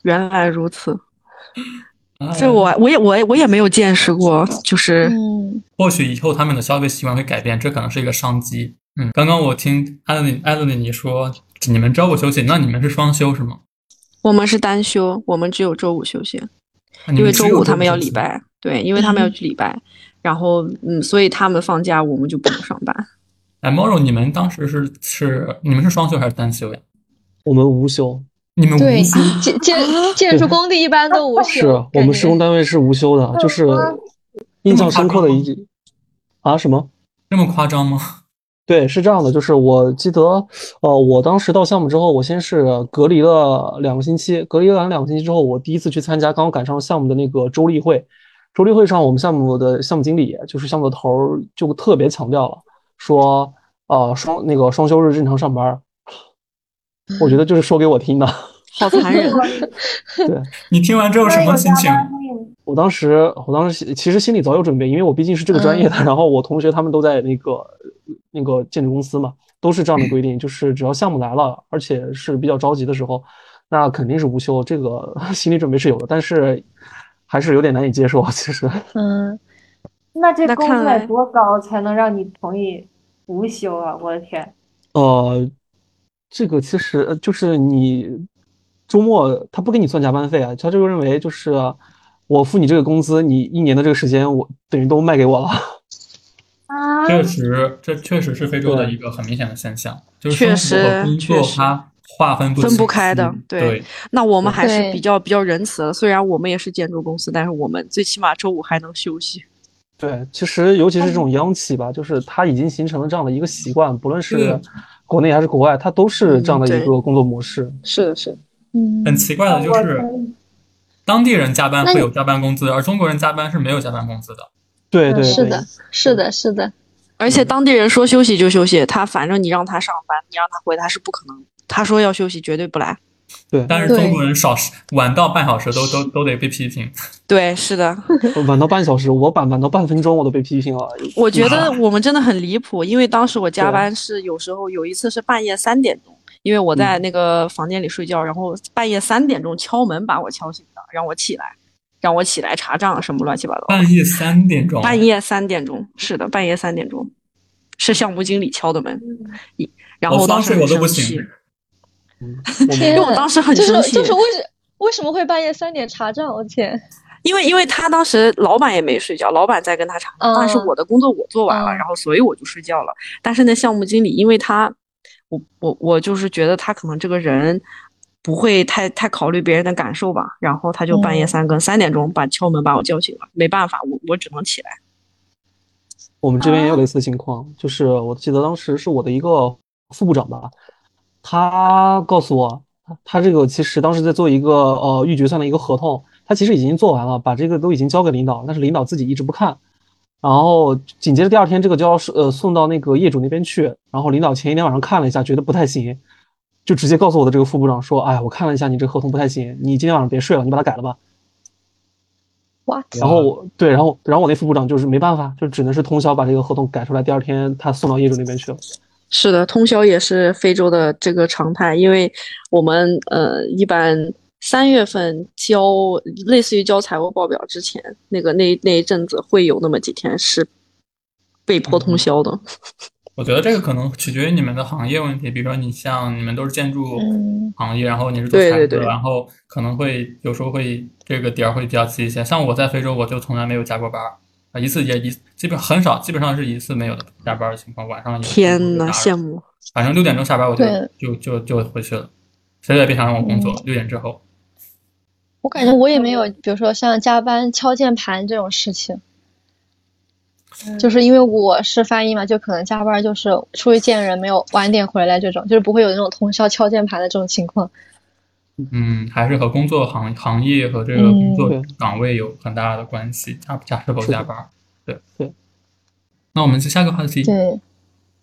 [SPEAKER 6] 原来如此。
[SPEAKER 3] 哎
[SPEAKER 6] 这我我也我也我也没有见识过，就是
[SPEAKER 4] 嗯，
[SPEAKER 3] 或许以后他们的消费习惯会改变，这可能是一个商机。嗯，刚刚我听艾乐丽艾乐丽你说你们周五休息，那你们是双休是吗？
[SPEAKER 6] 我们是单休，我们只有周五休息，因为周五他们要礼拜，对，因为他们要去礼拜，然后嗯，所以他们放假，我们就不用上班。
[SPEAKER 3] 哎，Moro，你们当时是是你们是双休还是单休呀？
[SPEAKER 1] 我们无休，
[SPEAKER 3] 你们
[SPEAKER 4] 对
[SPEAKER 3] 无休，
[SPEAKER 4] 建建建筑工地一般都无休是，
[SPEAKER 1] 我们施工单位是无休的，就是印象深刻的一啊什么？
[SPEAKER 3] 这么夸张吗？
[SPEAKER 1] 对，是这样的，就是我记得，呃，我当时到项目之后，我先是隔离了两个星期，隔离完两个星期之后，我第一次去参加，刚好赶上项目的那个周例会。周例会上，我们项目的项目经理，就是项目的头儿，就特别强调了，说，呃，双那个双休日正常上班儿。我觉得就是说给我听的。
[SPEAKER 6] 好残忍！
[SPEAKER 1] 对
[SPEAKER 3] 你听完之后什么心情？
[SPEAKER 1] 我当时，我当时其实心里早有准备，因为我毕竟是这个专业的，然后我同学他们都在那个那个建筑公司嘛，都是这样的规定，就是只要项目来了，而且是比较着急的时候，那肯定是无休，这个 心理准备是有的，但是还是有点难以接受，其实。
[SPEAKER 4] 嗯，
[SPEAKER 2] 那这工资多高才能让你同意无休啊？我的天！
[SPEAKER 1] 呃，这个其实呃就是你周末他不给你算加班费啊，他就认为就是我付你这个工资，你一年的这个时间我等于都卖给我了。
[SPEAKER 2] 啊，
[SPEAKER 3] 确实，这确实是非洲的一个很明显的现象，就是
[SPEAKER 6] 确
[SPEAKER 3] 生活和
[SPEAKER 6] 实
[SPEAKER 3] 工作
[SPEAKER 6] 确实
[SPEAKER 3] 它划分不
[SPEAKER 6] 分不开的对
[SPEAKER 3] 对，
[SPEAKER 6] 那我们还是比较比较仁慈的，虽然我们也是建筑公司，但是我们最起码周五还能休息。
[SPEAKER 1] 对，其实尤其是这种央企吧，就是它已经形成了这样的一个习惯，不论是
[SPEAKER 3] 嗯
[SPEAKER 1] 国内还是国外，它都是这样的一个工作模式。
[SPEAKER 6] 是的，是的。
[SPEAKER 4] 嗯
[SPEAKER 3] 很奇怪的就是当地人加班会有加班工资，而中国人加班是没有加班工资的。
[SPEAKER 1] 对对对，
[SPEAKER 4] 是的，是的，是的，
[SPEAKER 6] 而且当地人说休息就休息，他反正你让他上班，你让他回，他是不可能。他说要休息，绝对不来。
[SPEAKER 1] 对，
[SPEAKER 3] 但是中国人少晚到半小时都都都得被批评。
[SPEAKER 6] 对，是的，
[SPEAKER 1] 晚到半小时，我晚晚到半分钟我都被批评了。
[SPEAKER 6] 我觉得我们真的很离谱，因为当时我加班是有时候有一次是半夜三点钟，因为我在那个房间里睡觉，然后半夜三点钟敲门把我敲醒的，让我起来，让我起来查账什么乱七八糟。
[SPEAKER 3] 半夜三点钟，
[SPEAKER 6] 半夜三点钟，是的，半夜三点钟，是项目经理敲的门，一然后
[SPEAKER 3] 我
[SPEAKER 6] 当时
[SPEAKER 3] 我都不
[SPEAKER 6] 生气
[SPEAKER 3] 行。
[SPEAKER 6] 因为我当时很
[SPEAKER 4] 就是
[SPEAKER 6] 生气
[SPEAKER 4] 就是为什为什么会半夜三点查账？我天，
[SPEAKER 6] 因为因为他当时老板也没睡觉，老板在跟他查但是我的工作我做完了，
[SPEAKER 4] 嗯
[SPEAKER 6] 然后所以我就睡觉了。但是那项目经理，因为他，我我我就是觉得他可能这个人不会太太考虑别人的感受吧，然后他就半夜
[SPEAKER 4] 嗯。
[SPEAKER 6] 三更三点钟把敲门把我叫醒了，没办法，我我只能起来。
[SPEAKER 1] 我们这边也有类似的情况，就是我记得当时是我的一个副部长吧，他告诉我，他这个其实当时在做一个呃预决算的一个合同，他其实已经做完了，把这个都已经交给领导，但是领导自己一直不看，然后紧接着第二天这个就要是呃送到那个业主那边去，然后领导前一天晚上看了一下，觉得不太行，就直接告诉我的这个副部长说，哎，我看了一下你这个合同不太行，你今天晚上别睡了，你把它改了吧。
[SPEAKER 4] what？
[SPEAKER 1] 然后我对，然后然后我那副部长就是没办法，就只能是通宵把这个合同改出来，第二天他送到业主那边去了。
[SPEAKER 6] 是的，通宵也是非洲的这个常态，因为我们呃一般三月份交类似于交财务报表之前，那个那那一阵子会有那么几天是被迫通宵的。
[SPEAKER 3] 我觉得这个可能取决于你们的行业问题，比如说你像你们都是建筑
[SPEAKER 4] 嗯
[SPEAKER 3] 行业，然后你是做材质的，
[SPEAKER 6] 对对对
[SPEAKER 3] 然后可能会有时候会这个点儿会比较急一些。像我在非洲，我就从来没有加过班儿，啊，一次也一基本很少，基本上是一次没有的加班的情况。晚上有
[SPEAKER 6] 天呐，羡慕！
[SPEAKER 3] 反正六点钟下班我就就就就回去了，谁也别想让我工作。
[SPEAKER 6] 嗯
[SPEAKER 3] 六点之后，
[SPEAKER 4] 我感觉我也没有，比如说像加班敲键盘这种事情，就是因为我是翻译嘛，就可能加班就是出去见人，没有晚点回来这种，就是不会有那种通宵敲键盘的这种情况。
[SPEAKER 3] 嗯，还是和工作行行业和这个
[SPEAKER 4] 嗯
[SPEAKER 3] 工作岗位有很大的关系，加加是否加班。对
[SPEAKER 1] 对。
[SPEAKER 3] 那我们就下个话题。
[SPEAKER 4] 对，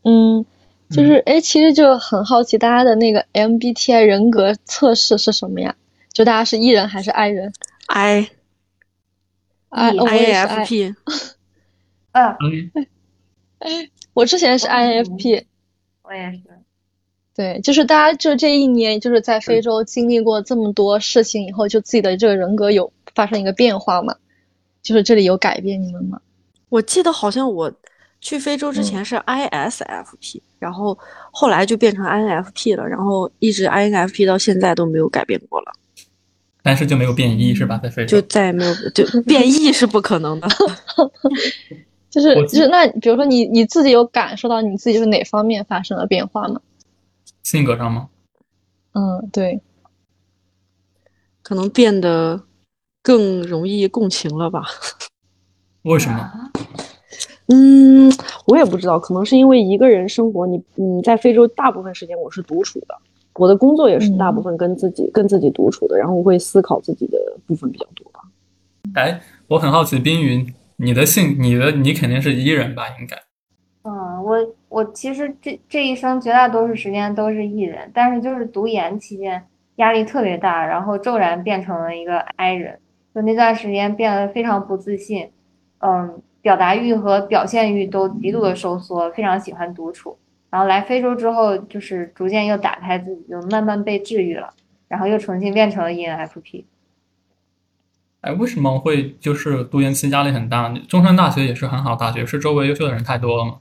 [SPEAKER 4] 嗯，就是哎，其实就很好奇大家的那个 MBTI 人格测试是什么呀？就大家是 E 人还是 I 人 I？I
[SPEAKER 6] 嗯
[SPEAKER 4] 我也是
[SPEAKER 6] I，INFP，
[SPEAKER 2] 啊，
[SPEAKER 3] 嗯，
[SPEAKER 4] 我之前是 INFP。
[SPEAKER 2] 我也是。
[SPEAKER 4] 对，就是大家就这一年，就是在非洲经历过这么多事情以后，就自己的这个人格有发生一个变化吗？就是这里有改变你们吗？
[SPEAKER 6] 我记得好像我去非洲之前是 ISFP，、然后后来就变成 INFP 了，然后一直 INFP 到现在都没有改变过了，
[SPEAKER 3] 但是就没有变异是吧？在非洲
[SPEAKER 6] 就再也没有就变异是不可能的。
[SPEAKER 4] 就是就是那比如说你你自己有感受到你自己是哪方面发生了变化吗？
[SPEAKER 3] 性格上吗？
[SPEAKER 4] 嗯，对，
[SPEAKER 6] 可能变得更容易共情了吧？
[SPEAKER 3] 为什么？
[SPEAKER 6] 嗯，我也不知道，可能是因为一个人生活，你你在非洲大部分时间我是独处的，我的工作也是大部分跟自己、跟自己独处的，然后我会思考自己的部分比较多吧。
[SPEAKER 3] 哎，我很好奇，冰云，你的性，你的你肯定是 E 人吧？应该。
[SPEAKER 2] 嗯，我我其实这这一生绝大多数时间都是 E 人，但是就是读研期间压力特别大，然后骤然变成了一个 I 人，就那段时间变得非常不自信，嗯，表达欲和表现欲都极度的收缩，非常喜欢独处。然后来非洲之后，就是逐渐又打开自己，就慢慢被治愈了，然后又重新变成了 ENFP。
[SPEAKER 3] 哎，为什么会就是读研期压力很大？中山大学也是很好大学，是周围优秀的人太多了吗？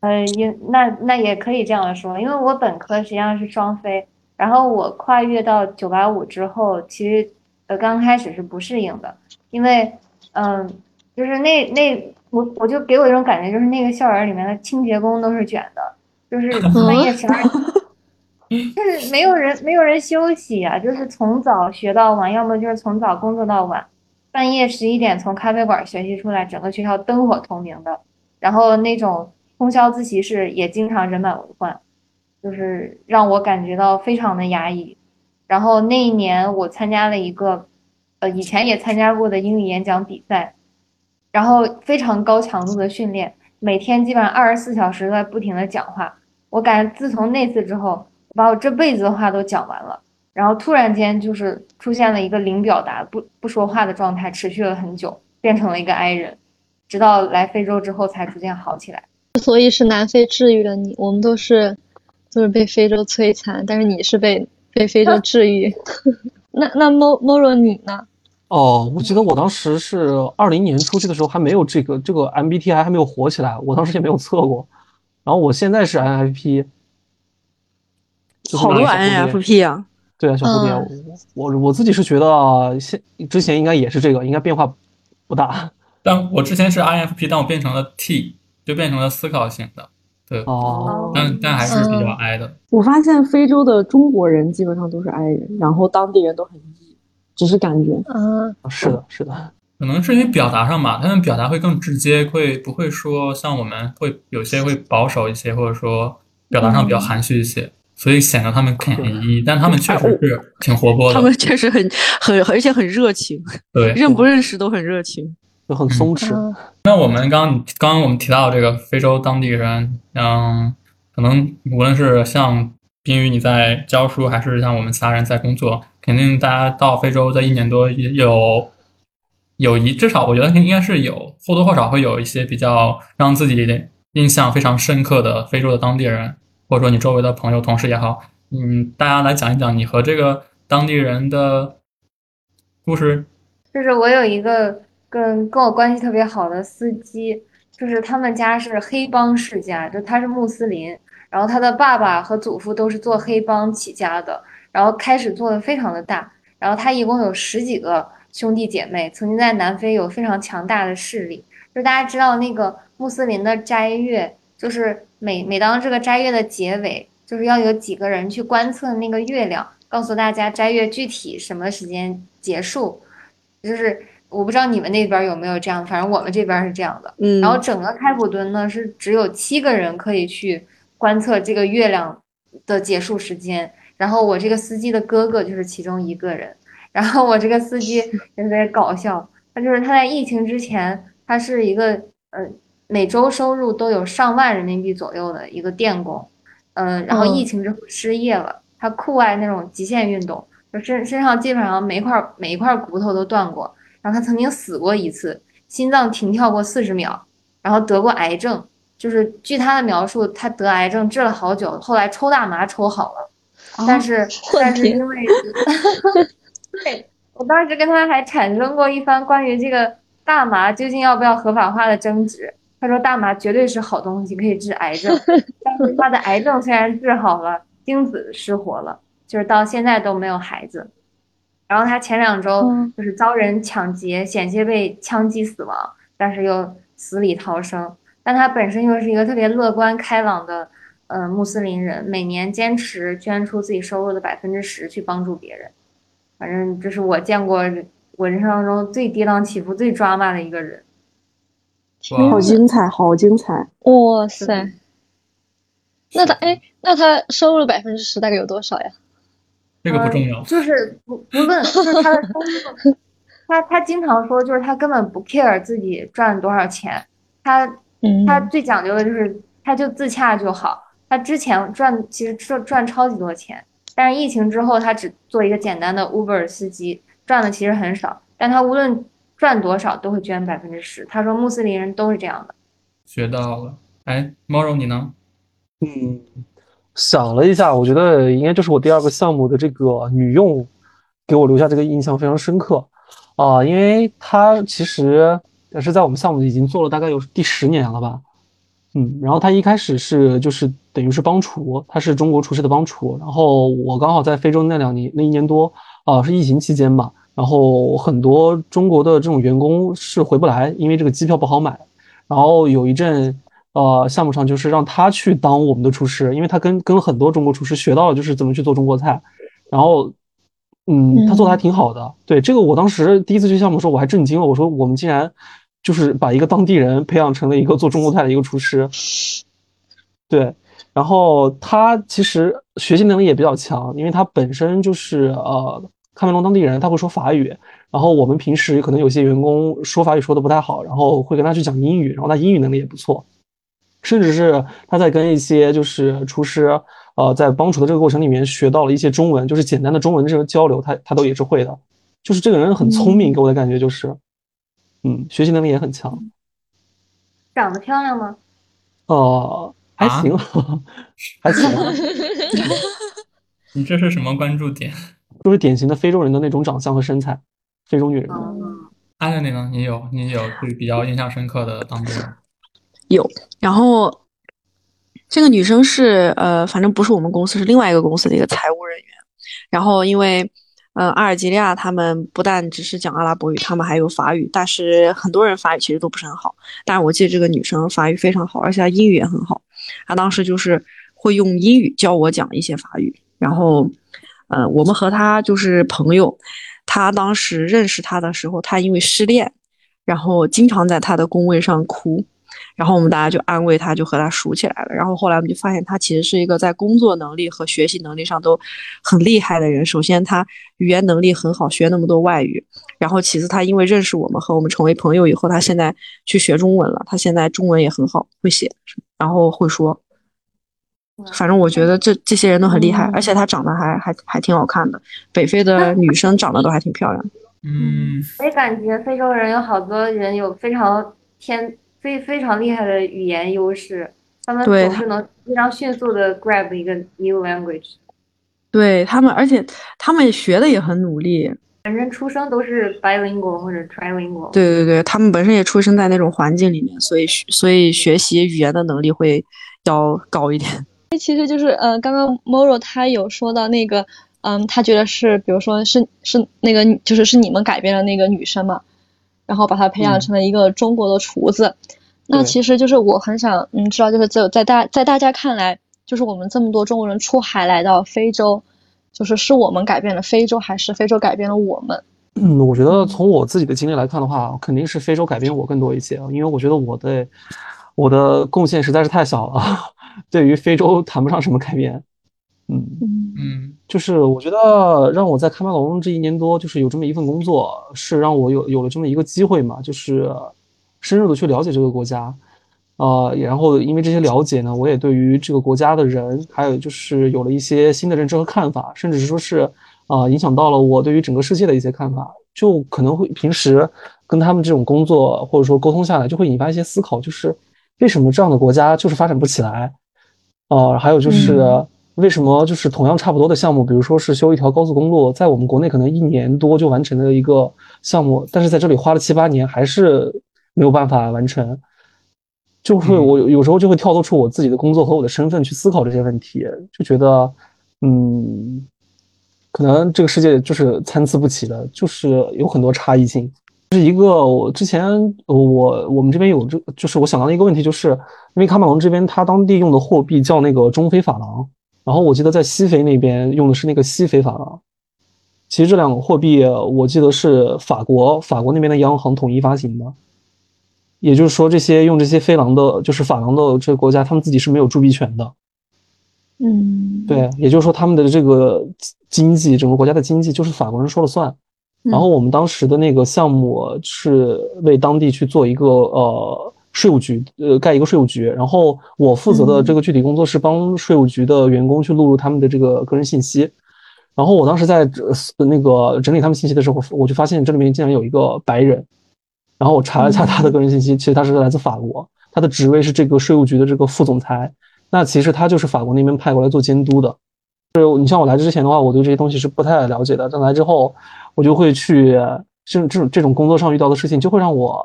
[SPEAKER 2] 呃，也那那也可以这样说，因为我本科实际上是双非，然后我跨越到九八五之后，其实呃刚开始是不适应的，因为嗯、就是那那我我就给我一种感觉，就是那个校园里面的清洁工都是卷的，就是半夜十二点，就是没有人没有人休息啊，就是从早学到晚，要么就是从早工作到晚，半夜十一点从咖啡馆学习出来，整个学校灯火通明的。然后那种通宵自习室也经常人满为患，就是让我感觉到非常的压抑。然后那一年我参加了一个，呃，以前也参加过的英语演讲比赛，然后非常高强度的训练，每天基本上二十四小时都在不停的讲话。我感觉自从那次之后，把我这辈子的话都讲完了，然后突然间就是出现了一个零表达、不不说话的状态，持续了很久，变成了一个 I 人。直到来非洲之后才逐渐好起来。
[SPEAKER 4] 所以是南非治愈了你，我们都是都是被非洲摧残，但是你是被被非洲治愈。那那 Mo Moro 你呢？
[SPEAKER 1] 哦，我记得我当时是二零年出去的时候还没有这个这个 MBTI 还没有火起来，我当时也没有测过。然后我现在是 INFP，就是
[SPEAKER 6] 好多 INFP 啊，
[SPEAKER 1] 对啊，小蝴蝶，
[SPEAKER 4] 嗯。
[SPEAKER 1] 我我我自己是觉得现之前应该也是这个，应该变化不大。
[SPEAKER 3] 但我之前是 INFP，但我变成了 T，就变成了思考型的，对，
[SPEAKER 1] 哦，
[SPEAKER 3] 但但还是比较
[SPEAKER 4] 嗯。
[SPEAKER 3] I 的。
[SPEAKER 6] 我发现非洲的中国人基本上都是 I 人，然后当地人都很 E，只是感觉。
[SPEAKER 4] 嗯，
[SPEAKER 1] 是的，是的，
[SPEAKER 3] 可能是因为表达上吧，他们表达会更直接，会不会说像我们会有些会保守一些，或者说表达上比较含蓄一些，所以显得他们很一但他们确实是挺活泼的
[SPEAKER 6] 他们，确实很很，而且很热情，
[SPEAKER 3] 对。
[SPEAKER 6] 认不认识都很热情。
[SPEAKER 1] 就很松弛。
[SPEAKER 4] 嗯
[SPEAKER 3] 那我们刚刚刚刚我们提到这个非洲当地人，嗯，可能无论是像冰雨你在教书，还是像我们其他人在工作，肯定大家到非洲这一年多也有有一至少我觉得应该是有或多或少会有一些比较让自己印象非常深刻的非洲的当地人，或者说你周围的朋友、同事也好，嗯，大家来讲一讲你和这个当地人的故事。
[SPEAKER 2] 就是我有一个跟跟我关系特别好的司机，就是他们家是黑帮世家，就他是穆斯林，然后他的爸爸和祖父都是做黑帮起家的，然后开始做的非常的大，然后他一共有十几个兄弟姐妹，曾经在南非有非常强大的势力。就大家知道那个穆斯林的斋月，就是每每当这个斋月的结尾，就是要有几个人去观测那个月亮，告诉大家斋月具体什么时间结束。就是我不知道你们那边有没有这样，反正我们这边是这样的。
[SPEAKER 6] 嗯，
[SPEAKER 2] 然后整个开普敦呢是只有七个人可以去观测这个月亮的结束时间。然后我这个司机的哥哥就是其中一个人。然后我这个司机特别搞笑，他就是他在疫情之前，他是一个呃每周收入都有上万人民币左右的一个电工，嗯，然后疫情之后失业了，他酷爱那种极限运动，就身身上基本上每一块每一块骨头都断过，然后他曾经死过一次，心脏停跳过四十秒，然后得过癌症，就是据他的描述，他得癌症治了好久，后来抽大麻抽好了，但是但是因为。对我当时跟他还产生过一番关于这个大麻究竟要不要合法化的争执。他说大麻绝对是好东西，可以治癌症，但是他的癌症虽然治好了，精子失活了，就是到现在都没有孩子。然后他前两周就是遭人抢劫，险些被枪击死亡，但是又死里逃生。但他本身又是一个特别乐观开朗的，呃，穆斯林人，每年坚持捐出自己收入的百分之十去帮助别人。反正这是我见过我人生当中最跌宕起伏、最抓马的一个人。
[SPEAKER 6] 好精彩，好精彩！
[SPEAKER 4] 哇塞！那他哎，那他收入百分之十大概有多少呀？
[SPEAKER 3] 这个不重要，
[SPEAKER 2] 就是不不论就是他的收入，他他经常说，就是他根本不 care 自己赚多少钱，他他最讲究的就是他就自洽就好。他之前赚其实赚赚超级多钱。但是疫情之后，他只做一个简单的 Uber 司机，赚的其实很少。但他无论赚多少，都会捐百分之十。他说穆斯林人都是这样的。
[SPEAKER 3] 学到了。哎，Moro 你呢？
[SPEAKER 1] 嗯，想了一下，我觉得应该就是我第二个项目的这个女佣，给我留下这个印象非常深刻啊，因为她其实也是在我们项目已经做了大概有第十年了吧。嗯，然后他一开始是就是等于是帮厨，他是中国厨师的帮厨。然后我刚好在非洲那两年那一年多啊，是疫情期间嘛。然后很多中国的这种员工是回不来，因为这个机票不好买。然后有一阵呃项目上就是让他去当我们的厨师，因为他跟跟很多中国厨师学到了就是怎么去做中国菜。然后嗯，他做的还挺好的。对这个我当时第一次去项目的时候我还震惊了，我说我们竟然。就是把一个当地人培养成了一个做中国菜的一个厨师，对，然后他其实学习能力也比较强，因为他本身就是呃喀麦隆当地人，他会说法语，然后我们平时可能有些员工说法语说的不太好，然后会跟他去讲英语，然后他英语能力也不错，甚至是他在跟一些就是厨师呃在帮厨的这个过程里面学到了一些中文，就是简单的中文这种交流，他他都也是会的，就是这个人很聪明，给我的感觉就是。嗯，学习能力也很强。
[SPEAKER 2] 长得漂亮吗？
[SPEAKER 1] 哦，还行，还行。
[SPEAKER 3] 你这是什么关注点？
[SPEAKER 1] 就是典型的非洲人的那种长相和身材，非洲女人。
[SPEAKER 3] 阿亮，你呢？你有你有是比较印象深刻的当地人？
[SPEAKER 6] 有。然后这个女生是呃，反正不是我们公司，是另外一个公司的一个财务人员。然后因为。呃，阿尔及利亚他们不但只是讲阿拉伯语，他们还有法语，但是很多人法语其实都不是很好。但是我记得这个女生法语非常好，而且她英语也很好。她当时就是会用英语教我讲一些法语。然后，呃，我们和他就是朋友。他当时认识他的时候，他因为失恋，然后经常在他的工位上哭。然后我们大家就安慰他，就和他熟起来了。然后后来我们就发现，他其实是一个在工作能力和学习能力上都很厉害的人。首先，他语言能力很好，学那么多外语。然后，其次，他因为认识我们，和我们成为朋友以后，他现在去学中文了。他现在中文也很好，会写，然后会说。反正我觉得这这些人都很厉害，而且他长得还还还挺好看的。北非的 女生长得都还挺漂亮。
[SPEAKER 3] 嗯，
[SPEAKER 2] 我也感觉非洲人有好多人有非常天。非非常厉害的语言优势，他们总是能非常迅速的 grab 一个 new language。
[SPEAKER 6] 对他们，而且他们学的也很努力。
[SPEAKER 2] 本身出生都是 bilingual 或者 trilingual。
[SPEAKER 6] 对对对，他们本身也出生在那种环境里面，所以所以学习语言的能力会要高一点。
[SPEAKER 4] 其实就是，呃，刚刚 Moro 他有说到那个，嗯，他觉得是，比如说是是那个就是是你们改变了那个女生嘛，然后把她培养成了一个中国的厨子。那其实就是我很想嗯知道，就是在在大在大家看来，就是我们这么多中国人出海来到非洲，就是是我们改变了非洲，还是非洲改变了我们？
[SPEAKER 1] 嗯，我觉得从我自己的经历来看的话，肯定是非洲改变我更多一些，因为我觉得我的我的贡献实在是太小了，对于非洲谈不上什么改变。嗯
[SPEAKER 3] 嗯，
[SPEAKER 1] 就是我觉得让我在喀麦隆这一年多，就是有这么一份工作，是让我有有了这么一个机会嘛，就是深入的去了解这个国家，呃，然后因为这些了解呢，我也对于这个国家的人，还有就是有了一些新的认知和看法，甚至是说是啊，影响到了我对于整个世界的一些看法，就可能会平时跟他们这种工作或者说沟通下来，就会引发一些思考，就是为什么这样的国家就是发展不起来，呃，还有就是。为什么就是同样差不多的项目，比如说是修一条高速公路，在我们国内可能一年多就完成的一个项目，但是在这里花了七八年还是没有办法完成，就会我有时候就会跳脱出我自己的工作和我的身份去思考这些问题，就觉得，嗯，可能这个世界就是参差不齐的，就是有很多差异性。是一个我之前我我们这边有这就是我想到的一个问题，就是因为喀麦隆这边它当地用的货币叫那个中非法郎。然后我记得在西非那边用的是那个西非法郎，其实这两个货币我记得是法国法国那边的央行统一发行的，也就是说这些用这些非郎的，就是法郎的这个国家，他们自己是没有铸币权的。
[SPEAKER 4] 嗯，
[SPEAKER 1] 对，也就是说他们的这个经济，整个国家的经济就是法国人说了算。然后我们当时的那个项目是为当地去做一个呃。税务局，呃，盖一个税务局，然后我负责的这个具体工作是帮税务局的员工去录入他们的这个个人信息。然后我当时在那个整理他们信息的时候，我就发现这里面竟然有一个白人。然后我查了一下他的个人信息，其实他是来自法国，他的职位是这个税务局的这个副总裁。那其实他就是法国那边派过来做监督的。是你像我来之前的话，我对这些东西是不太了解的。但来之后，我就会去，这这种这种工作上遇到的事情，就会让我。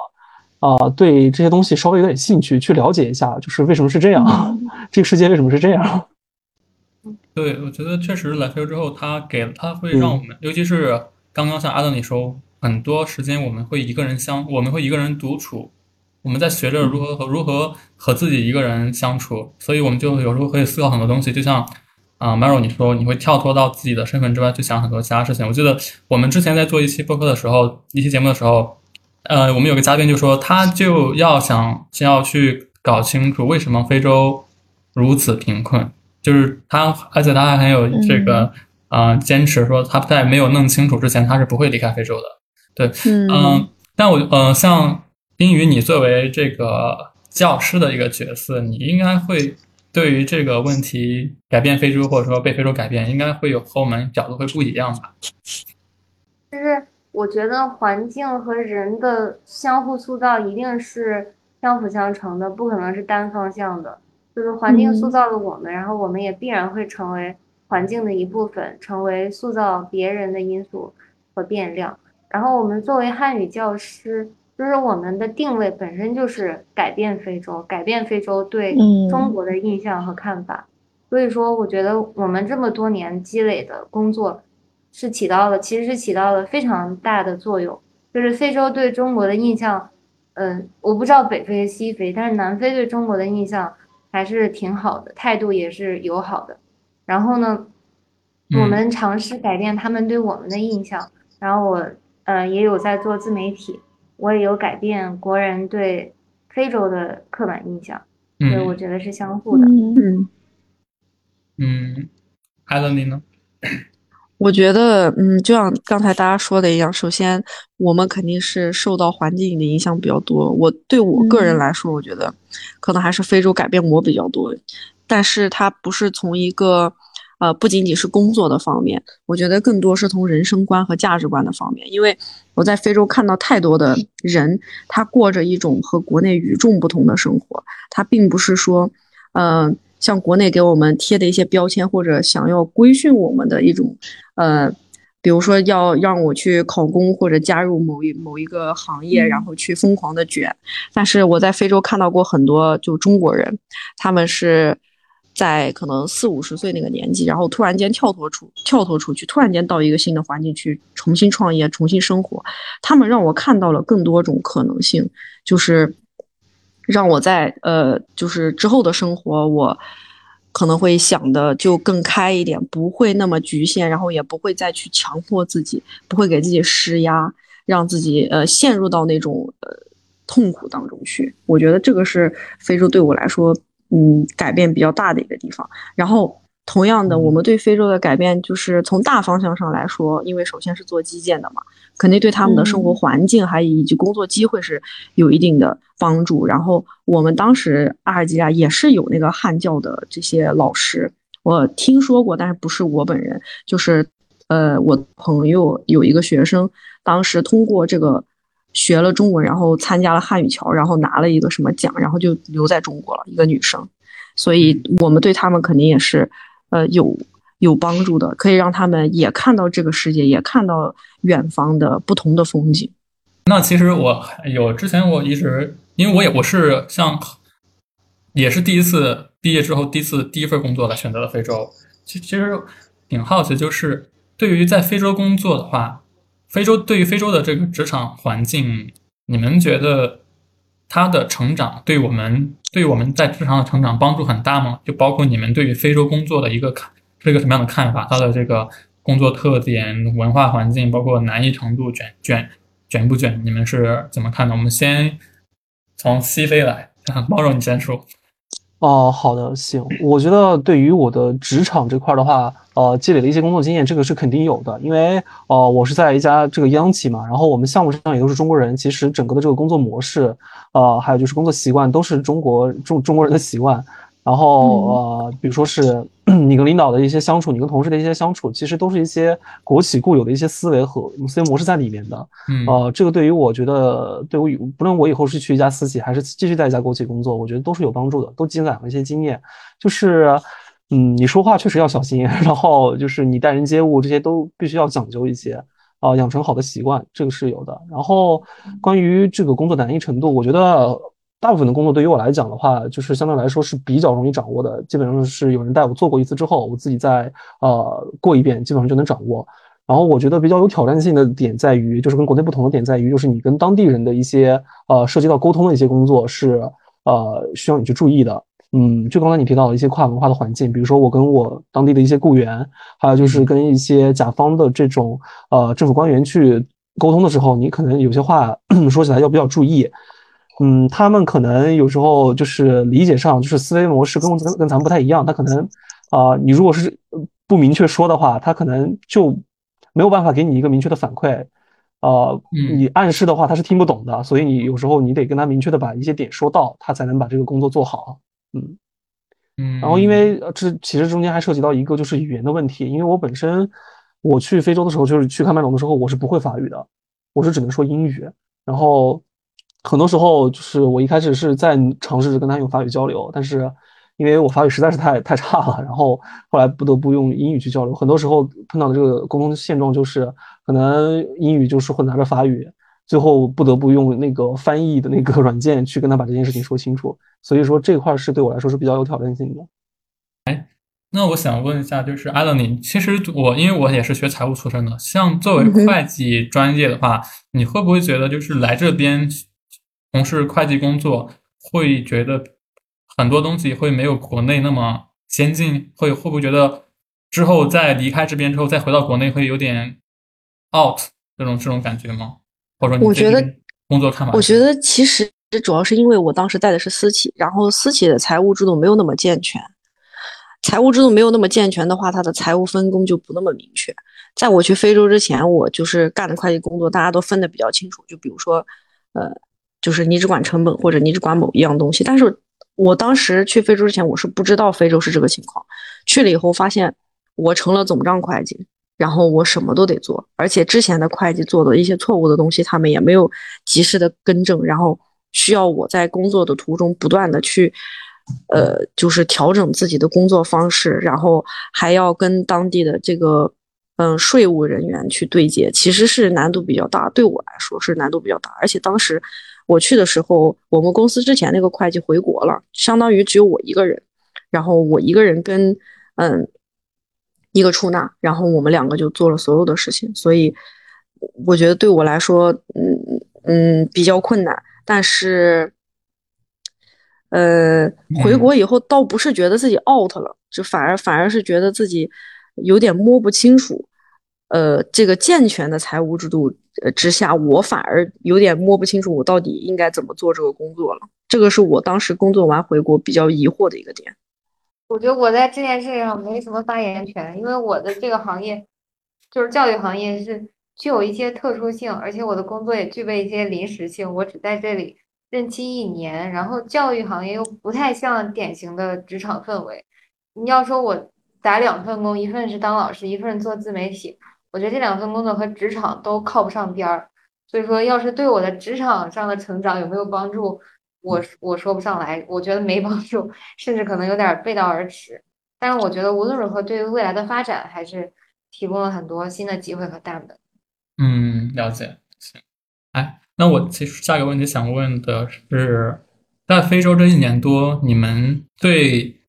[SPEAKER 1] 啊，对这些东西稍微有点兴趣，去了解一下，就是为什么是这样，这个世界为什么是这样？
[SPEAKER 3] 对，我觉得确实来非洲之后，他给他会让我们，尤其是刚刚像阿德你说，很多时间我们会一个人相，我们会一个人独处，我们在学着如何和如何和自己一个人相处，所以我们就有时候可以思考很多东西，就像啊，Maro 你说你会跳脱到自己的身份之外去想很多其他事情。我记得我们之前在做一期播客的时候，一期节目的时候。呃，我们有个嘉宾就说，他就要想先要去搞清楚为什么非洲如此贫困，就是他，而且他还很有这个啊坚持，说他在没有弄清楚之前，他是不会离开非洲的。对，嗯，但我呃，像冰雨，你作为这个教师的一个角色，你应该会对于这个问题改变非洲，或者说被非洲改变，应该会有和我们角度会不一样吧？
[SPEAKER 2] 就是。我觉得环境和人的相互塑造一定是相辅相成的，不可能是单方向的。就是环境塑造了我们，然后我们也必然会成为环境的一部分，成为塑造别人的因素和变量。然后我们作为汉语教师，就是我们的定位本身就是改变非洲，改变非洲对中国的印象和看法。所以说，我觉得我们这么多年积累的工作。是起到了，其实是起到了非常大的作用。就是非洲对中国的印象，嗯，我不知道北非、西非，但是南非对中国的印象还是挺好的，态度也是友好的。然后呢，我们尝试改变他们对我们的印象。然后我，呃，也有在做自媒体，我也有改变国人对非洲的刻板印象。所以我觉得是相互的。
[SPEAKER 4] 嗯
[SPEAKER 3] 嗯，艾伦，你呢？
[SPEAKER 6] 我觉得，嗯，就像刚才大家说的一样，首先我们肯定是受到环境的影响比较多。我对我个人来说，我觉得可能还是非洲改变我比较多，但是它不是从一个，呃，不仅仅是工作的方面，我觉得更多是从人生观和价值观的方面。因为我在非洲看到太多的人，他过着一种和国内与众不同的生活，他并不是说，嗯。像国内给我们贴的一些标签，或者想要规训我们的一种，呃，比如说要让我去考公或者加入某一某一个行业，然后去疯狂的卷。但是我在非洲看到过很多就中国人，他们是在可能四五十岁那个年纪，然后突然间跳脱出跳脱出去，突然间到一个新的环境去重新创业、重新生活，他们让我看到了更多种可能性，就是让我在呃，就是之后的生活，我可能会想的就更开一点，不会那么局限，然后也不会再去强迫自己，不会给自己施压，让自己呃陷入到那种呃痛苦当中去。我觉得这个是非洲对我来说。嗯，改变比较大的一个地方。然后，同样的，我们对非洲的改变，就是从大方向上来说，因为首先是做基建的嘛，肯定对他们的生活环境还以及工作机会是有一定的帮助。然后，我们当时阿尔及利亚也是有那个汉教的这些老师，我听说过，但是不是我本人，就是呃，我朋友有一个学生，当时通过这个。学了中文，然后参加了汉语桥，然后拿了一个什么奖，然后就留在中国了。一个女生，所以我们对他们肯定也是，呃，有有帮助的，可以让他们也看到这个世界，也看到远方的不同的风景。
[SPEAKER 3] 那其实我有之前我一直，因为我也我是像，也是第一次毕业之后第一次第一份工作来选择了非洲。其其实挺好奇，就是对于在非洲工作的话。非洲对于非洲的这个职场环境，你们觉得它的成长对我们对我们在职场的成长帮助很大吗？就包括你们对于非洲工作的一个看是一个什么样的看法？它的这个工作特点、文化环境，包括难易程度、卷卷卷不卷，你们是怎么看的？我们先从西非来，包容你先说。
[SPEAKER 1] 哦，好的，行。我觉得对于我的职场这块的话。呃，积累了一些工作经验，这个是肯定有的，因为呃，我是在一家这个央企嘛，然后我们项目上也都是中国人，其实整个的这个工作模式，呃，还有就是工作习惯都是中国中中国人的习惯，然后呃，比如说是 你跟领导的一些相处，你跟同事的一些相处，其实都是一些国企固有的一些思维和思维模式在里面的，呃，这个对于我觉得，对我不论我以后是去一家私企，还是继续在一家国企工作，我觉得都是有帮助的，都积攒了一些经验，就是。嗯，你说话确实要小心，然后就是你待人接物这些都必须要讲究一些啊，养成好的习惯，这个是有的。然后关于这个工作难易程度，我觉得大部分的工作对于我来讲的话，就是相对来说是比较容易掌握的，基本上是有人带我做过一次之后，我自己再呃过一遍，基本上就能掌握。然后我觉得比较有挑战性的点在于，就是跟国内不同的点在于，就是你跟当地人的一些呃涉及到沟通的一些工作是呃需要你去注意的。嗯，就刚才你提到的一些跨文化的环境，比如说我跟我当地的一些雇员，还有就是跟一些甲方的这种呃政府官员去沟通的时候，你可能有些话 说起来要比较注意。嗯，他们可能有时候就是理解上就是思维模式跟跟跟咱们不太一样，他可能啊，你如果是不明确说的话，他可能就没有办法给你一个明确的反馈。呃，你暗示的话他是听不懂的，所以你有时候你得跟他明确的把一些点说到，他才能把这个工作做好。嗯
[SPEAKER 3] 嗯，
[SPEAKER 1] 然后因为这其实中间还涉及到一个就是语言的问题，因为我本身我去非洲的时候，就是去喀麦隆的时候，我是不会法语的，我是只能说英语。然后很多时候就是我一开始是在尝试着跟他用法语交流，但是因为我法语实在是太太差了，然后后来不得不用英语去交流。很多时候碰到的这个沟通现状就是，可能英语就是混杂着法语。最后不得不用那个翻译的那个软件去跟他把这件事情说清楚，所以说这块是对我来说是比较有挑战性的。
[SPEAKER 3] 哎，那我想问一下，就是艾伦，你其实我因为我也是学财务出身的，像作为会计专业的话，你会不会觉得就是来这边从事会计工作，会觉得很多东西会没有国内那么先进？会会不会觉得之后再离开这边之后再回到国内会有点 out 这种这种感觉吗？
[SPEAKER 6] 或者说我觉得
[SPEAKER 3] 工作看法，
[SPEAKER 6] 我觉得其实主要是因为我当时带的是私企，然后私企的财务制度没有那么健全，财务制度没有那么健全的话，它的财务分工就不那么明确。在我去非洲之前，我就是干的会计工作，大家都分得比较清楚。就比如说，呃，就是你只管成本或者你只管某一样东西。但是我当时去非洲之前，我是不知道非洲是这个情况，去了以后发现我成了总账会计。然后我什么都得做，而且之前的会计做的一些错误的东西，他们也没有及时的更正，然后需要我在工作的途中不断的去，呃，就是调整自己的工作方式，然后还要跟当地的这个嗯税务人员去对接，其实是难度比较大，对我来说是难度比较大。而且当时我去的时候，我们公司之前那个会计回国了，相当于只有我一个人。
[SPEAKER 5] 然后我一个人跟嗯一个出纳，然后我们两个就做了所有的事情，所以我觉得对我来说，嗯嗯比较困难，但是呃回国以后倒不是觉得自己 out 了，就反而反而是觉得自己有点摸不清楚。呃，这个健全的财务制度呃之下，我反而有点摸不清楚我到底应该怎么做这个工作了。这个是我当时工作完回国比较疑惑的一个点。
[SPEAKER 2] 我觉得我在这件事上没什么发言权，因为我的这个行业就是教育行业是具有一些特殊性，而且我的工作也具备一些临时性。我只在这里任期一年，然后教育行业又不太像典型的职场氛围。你要说我打两份工，一份是当老师，一份做自媒体。我觉得这两份工作和职场都靠不上边儿，所以说要是对我的职场上的成长有没有帮助，我我说不上来。我觉得没帮助，甚至可能有点背道而驰。但是我觉得无论如何，对于未来的发展还是提供了很多新的机会和大门。
[SPEAKER 3] 嗯，了解。行，哎，那我其实下一个问题想问的是，在非洲这一年多，你们最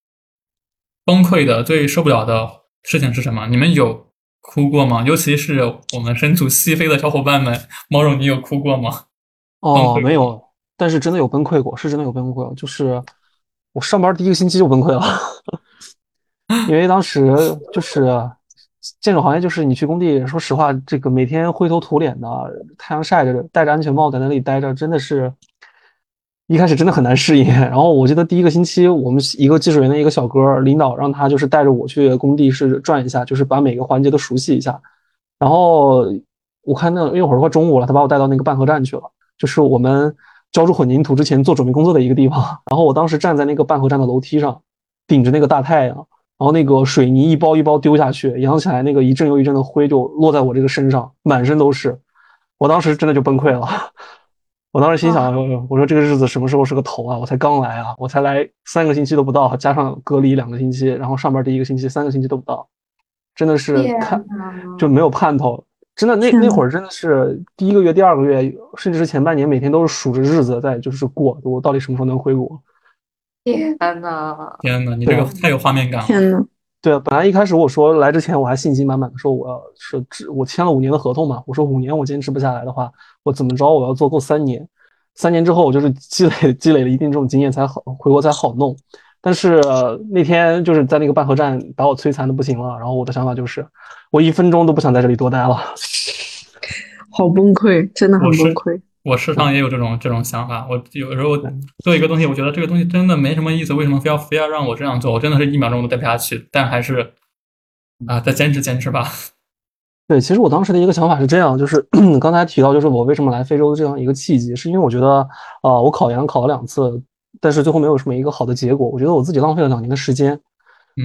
[SPEAKER 3] 崩溃的、最受不了的事情是什么？你们有？哭过吗？尤其是我们身处西非的小伙伴们，毛绒，你有哭过吗？
[SPEAKER 1] 哦，没有，但是真的有崩溃过，是真的有崩溃过。就是我上班第一个星期就崩溃了，因为当时就是建筑行业，就是你去工地，说实话，这个每天灰头土脸的，太阳晒着，戴着安全帽在那里待着，真的是。一开始真的很难适应，然后我记得第一个星期，我们一个技术员的一个小哥领导让他就是带着我去工地是转一下，就是把每个环节都熟悉一下。然后我看那一会儿快中午了，他把我带到那个半河站去了，就是我们浇筑混凝土之前做准备工作的一个地方。然后我当时站在那个半河站的楼梯上，顶着那个大太阳，然后那个水泥一包一包丢下去，扬起来那个一阵又一阵的灰就落在我这个身上，满身都是。我当时真的就崩溃了。我当时心想，我说这个日子什么时候是个头啊？我才刚来啊，我才来三个星期都不到，加上隔离两个星期，然后上班第一个星期三个星期都不到，真的是看就没有盼头。真的那那会儿真的是第一个月、第二个月，甚至是前半年，每天都是数着日子在就是过，我到底什么时候能回国？
[SPEAKER 2] 天呐！
[SPEAKER 3] 天呐！你这个太有画面感了！
[SPEAKER 5] 天呐！
[SPEAKER 1] 对啊，本来一开始我说来之前我还信心满满的说我要是我签了五年的合同嘛，我说五年我坚持不下来的话，我怎么着我要做够三年，三年之后我就是积累积累了一定这种经验才好回国才好弄。但是那天就是在那个半河站把我摧残的不行了，然后我的想法就是我一分钟都不想在这里多待了，
[SPEAKER 5] 好崩溃，真的很崩溃。
[SPEAKER 3] 我时常也有这种这种想法，我有时候做一个东西，我觉得这个东西真的没什么意思，为什么非要非要让我这样做？我真的是一秒钟都待不下去，但还是啊，再坚持坚持吧。
[SPEAKER 1] 对，其实我当时的一个想法是这样，就是 刚才提到，就是我为什么来非洲的这样一个契机，是因为我觉得啊，我考研考了两次，但是最后没有什么一个好的结果，我觉得我自己浪费了两年的时间。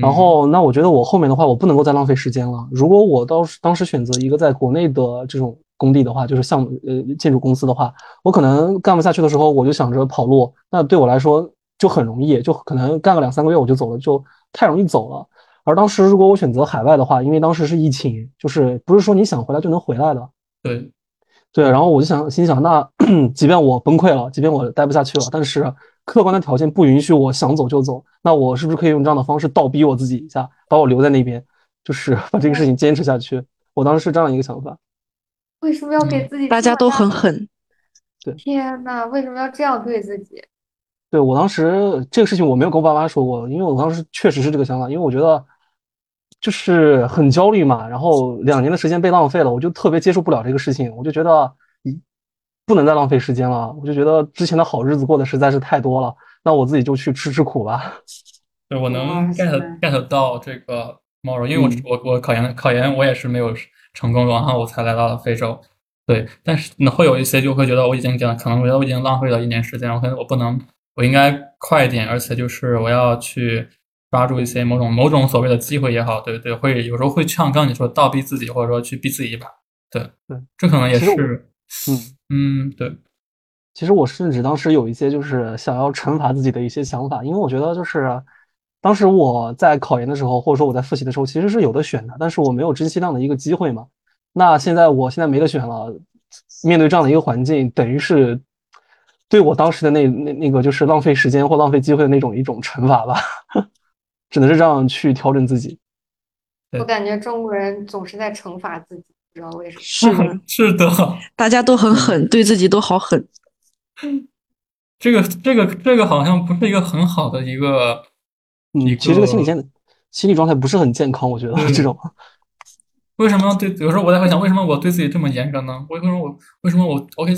[SPEAKER 1] 然后那我觉得我后面的话，我不能够再浪费时间了。如果我当时当时选择一个在国内的这种。工地的话，就是项目呃建筑公司的话，我可能干不下去的时候，我就想着跑路。那对我来说就很容易，就可能干个两三个月我就走了，就太容易走了。而当时如果我选择海外的话，因为当时是疫情，就是不是说你想回来就能回来的。
[SPEAKER 3] 对，
[SPEAKER 1] 对。然后我就想心想，那 即便我崩溃了，即便我待不下去了，但是客观的条件不允许我想走就走，那我是不是可以用这样的方式倒逼我自己一下，把我留在那边，就是 把这个事情坚持下去？我当时是这样一个想法。
[SPEAKER 2] 为什么要给自己？
[SPEAKER 5] 大家都很狠。
[SPEAKER 1] 对，
[SPEAKER 2] 天呐，为什么要这样对自己？
[SPEAKER 1] 对我当时这个事情我没有跟我爸妈说过，因为我当时确实是这个想法，因为我觉得就是很焦虑嘛。然后两年的时间被浪费了，我就特别接受不了这个事情，我就觉得一不能再浪费时间了。我就觉得之前的好日子过得实在是太多了，那我自己就去吃吃苦吧。
[SPEAKER 3] 对，我能 get get 到这个毛绒，因为我我我考研考研我也是没有。成功了，然后我才来到了非洲。对，但是呢，会有一些就会觉得我已经讲，可能我觉得我已经浪费了一年时间，我可能我不能，我应该快一点，而且就是我要去抓住一些某种某种所谓的机会也好，对对，会有时候会像刚你说倒逼自己，或者说去逼自己一把。对
[SPEAKER 1] 对，
[SPEAKER 3] 这可能也是，
[SPEAKER 1] 嗯
[SPEAKER 3] 嗯，对。
[SPEAKER 1] 其实我甚至当时有一些就是想要惩罚自己的一些想法，因为我觉得就是。当时我在考研的时候，或者说我在复习的时候，其实是有的选的，但是我没有珍惜这样的一个机会嘛。那现在我现在没得选了，面对这样的一个环境，等于是对我当时的那那那个就是浪费时间或浪费机会的那种一种惩罚吧。只能是这样去调整自己。
[SPEAKER 2] 我感觉中国人总是在惩罚自己，不知道为什么。
[SPEAKER 6] 是的，
[SPEAKER 3] 是的，
[SPEAKER 6] 大家都很狠，对自己都好狠。
[SPEAKER 3] 这个这个这个好像不是一个很好的一个，
[SPEAKER 1] 嗯，其实这个心理健心理状态不是很健康，我觉得这种。
[SPEAKER 3] 为什么对？有时候我在会想，为什么我对自己这么严格呢？为什么我为什么我 OK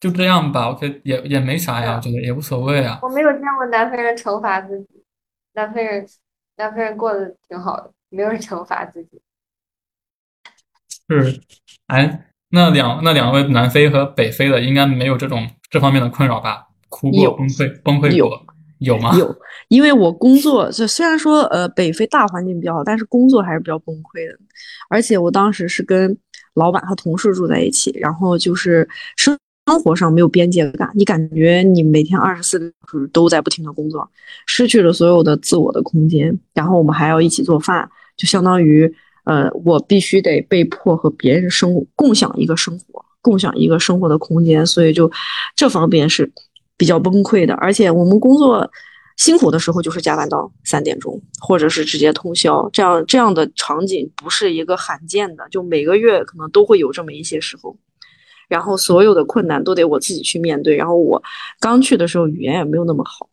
[SPEAKER 3] 就这样吧？OK 也也没啥呀，我觉得也无所谓啊。
[SPEAKER 2] 我没有见过南非人惩罚自己，南非人南非人过得挺好的，没有人惩罚自己。
[SPEAKER 3] 是，哎，那两那两位南非和北非的应该没有这种这方面的困扰吧？哭过、崩溃、崩溃过，有吗？
[SPEAKER 6] 有，因为我工作，这虽然说呃北非大环境比较好，但是工作还是比较崩溃的。而且我当时是跟老板和同事住在一起，然后就是生生活上没有边界感，你感觉你每天二十四小时都在不停的工作，失去了所有的自我的空间。然后我们还要一起做饭，就相当于呃我必须得被迫和别人生共享一个生活，共享一个生活的空间，所以就这方面是比较崩溃的。而且我们工作。辛苦的时候就是加班到三点钟，或者是直接通宵，这样这样的场景不是一个罕见的，就每个月可能都会有这么一些时候。然后所有的困难都得我自己去面对。然后我刚去的时候语言也没有那么好，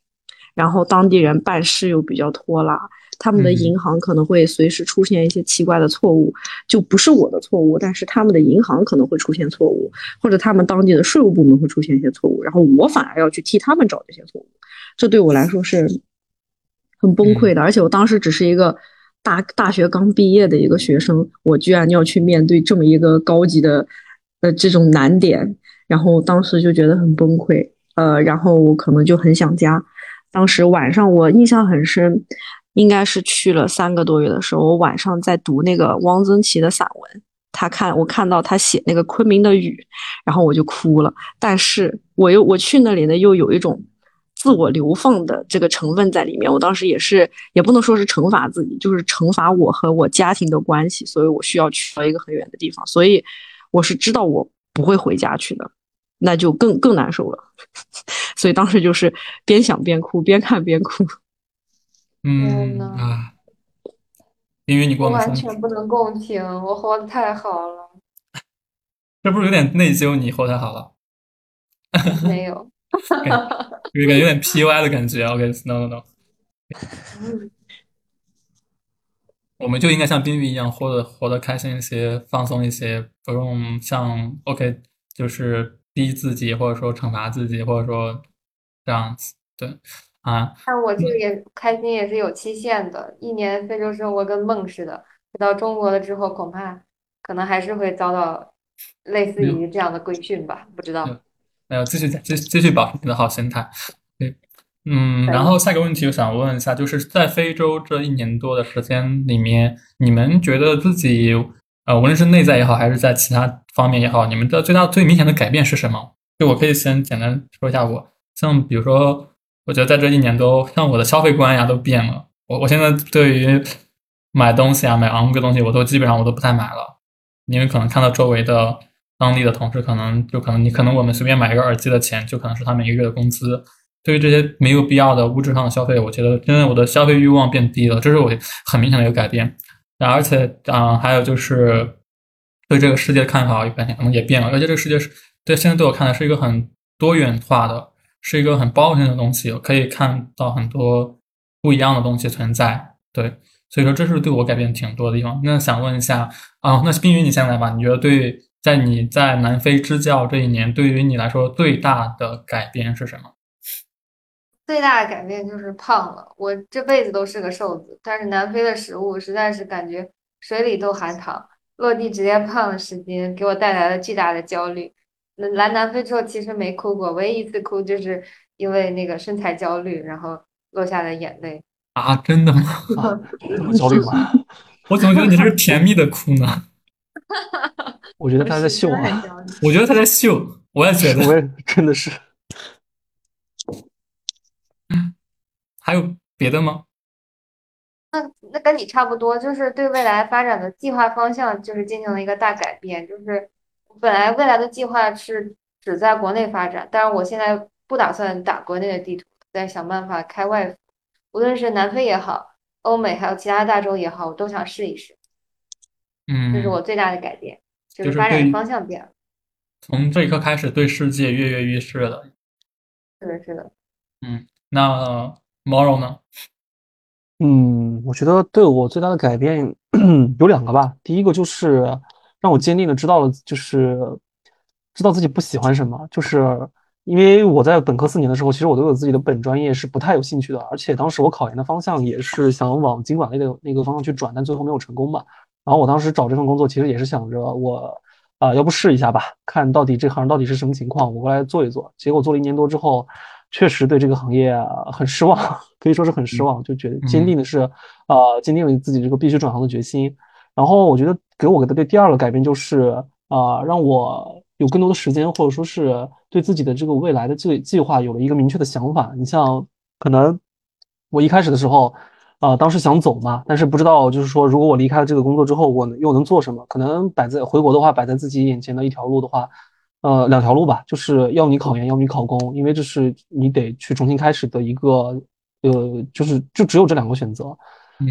[SPEAKER 6] 然后当地人办事又比较拖拉，他们的银行可能会随时出现一些奇怪的错误，就不是我的错误，但是他们的银行可能会出现错误，或者他们当地的税务部门会出现一些错误，然后我反而要去替他们找这些错误。这对我来说是很崩溃的，而且我当时只是一个大大学刚毕业的一个学生，我居然要去面对这么一个高级的呃这种难点，然后当时就觉得很崩溃，呃，然后我可能就很想家。当时晚上我印象很深，应该是去了三个多月的时候，我晚上在读那个汪曾祺的散文，他看我看到他写那个昆明的雨，然后我就哭了。但是我又我去那里呢，又有一种。自我流放的这个成分在里面，我当时也是，也不能说是惩罚自己，就是惩罚我和我家庭的关系，所以我需要去到一个很远的地方，所以我是知道我不会回家去的，那就更更难受了，所以当时就是边想边哭，边看边哭。
[SPEAKER 3] 嗯啊，因为你过
[SPEAKER 2] 完全不能共情，我活的太好了，
[SPEAKER 3] 这不是有点内疚？你活太好了，
[SPEAKER 2] 没有。
[SPEAKER 3] 有点有点 PUI 的感觉，OK，No No No，我们就应该像冰冰一样，活得活得开心一些，放松一些，不用像 OK，就是逼自己，或者说惩罚自己，或者说这样子，对啊。
[SPEAKER 2] 但我这个也开心也是有期限的，一年非洲生活跟梦似的，回到中国了之后，恐怕可能还是会遭到类似于这样的规训吧，不知道。
[SPEAKER 3] 没有，继续继继续保持你的好心态。对，嗯，然后下一个问题，我想问一下，就是在非洲这一年多的时间里面，你们觉得自己，呃，无论是内在也好，还是在其他方面也好，你们的最大最明显的改变是什么？就我可以先简单说一下，我像比如说，我觉得在这一年多，像我的消费观呀都变了。我我现在对于买东西啊，买昂贵东西，我都基本上我都不太买了，因为可能看到周围的。当地的同事可能就可能你可能我们随便买一个耳机的钱就可能是他每个月的工资。对于这些没有必要的物质上的消费，我觉得真的我的消费欲望变低了，这是我很明显的一个改变。而且啊，还有就是对这个世界的看法有改变，可能也变了。而且这个世界是对现在对我看来是一个很多元化的，是一个很包容性的东西，可以看到很多不一样的东西存在。对，所以说这是对我改变挺多的地方。那想问一下啊，那冰云你先来吧，你觉得对？在你在南非支教这一年，对于你来说最大的改变是什么？
[SPEAKER 2] 最大的改变就是胖了。我这辈子都是个瘦子，但是南非的食物实在是感觉水里都含糖，落地直接胖了十斤，给我带来了巨大的焦虑。那来南非之后其实没哭过，唯一一次哭就是因为那个身材焦虑，然后落下的眼泪。
[SPEAKER 3] 啊，真的吗？
[SPEAKER 1] 焦虑吗？
[SPEAKER 3] 我怎么觉得你是甜蜜的哭呢？
[SPEAKER 1] 我觉得他在秀啊！
[SPEAKER 3] 我觉得他在秀，我也觉得，
[SPEAKER 1] 我也真的是。
[SPEAKER 3] 还有别的吗？
[SPEAKER 2] 那那跟你差不多，就是对未来发展的计划方向，就是进行了一个大改变。就是本来未来的计划是只在国内发展，但是我现在不打算打国内的地图，在想办法开外。无论是南非也好，欧美还有其他大洲也好，我都想试一试。
[SPEAKER 3] 嗯，
[SPEAKER 2] 这是我最大的改变，就
[SPEAKER 3] 就是是
[SPEAKER 2] 发展方向变了。
[SPEAKER 3] 从这一刻开始对世界跃跃欲试了。
[SPEAKER 2] 是的，是的。
[SPEAKER 3] 嗯，那 Moro 呢？
[SPEAKER 1] 嗯，我觉得对我最大的改变 有两个吧。第一个就是让我坚定的知道了，就是知道自己不喜欢什么。就是因为我在本科四年的时候，其实我对我自己的本专业是不太有兴趣的，而且当时我考研的方向也是想往经管类的那个方向去转，但最后没有成功嘛。然后我当时找这份工作，其实也是想着我啊、要不试一下吧，看到底这行到底是什么情况，我过来做一做。结果做了一年多之后，确实对这个行业啊很失望，可以说是很失望，就觉得坚定的是，呃，坚定了自己这个必须转行的决心。然后我觉得给我的第二个改变就是啊、让我有更多的时间，或者说是对自己的这个未来的这个计划有了一个明确的想法。你像可能我一开始的时候。啊、当时想走嘛，但是不知道，就是说，如果我离开了这个工作之后，我又能做什么？可能摆在回国的话，摆在自己眼前的一条路的话，呃，两条路吧，就是要你考研，要你考公，因为这是你得去重新开始的一个，呃，就是就只有这两个选择。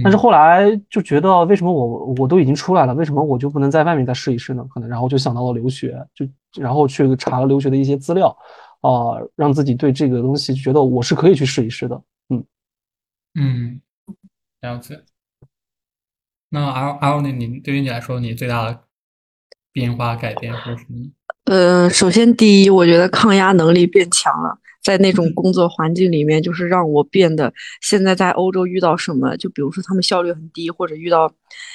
[SPEAKER 1] 但是后来就觉得，为什么我我都已经出来了，为什么我就不能在外面再试一试呢？可能然后就想到了留学，就然后去查了留学的一些资料，啊、让自己对这个东西觉得我是可以去试一试的。嗯，
[SPEAKER 3] 嗯，了解。那 L L 呢？你对于你来说，你最大的变化改变是什么呢？
[SPEAKER 6] 呃，首先第一，我觉得抗压能力变强了，在那种工作环境里面，就是让我变得现在在欧洲遇到什么，就比如说他们效率很低，或者遇到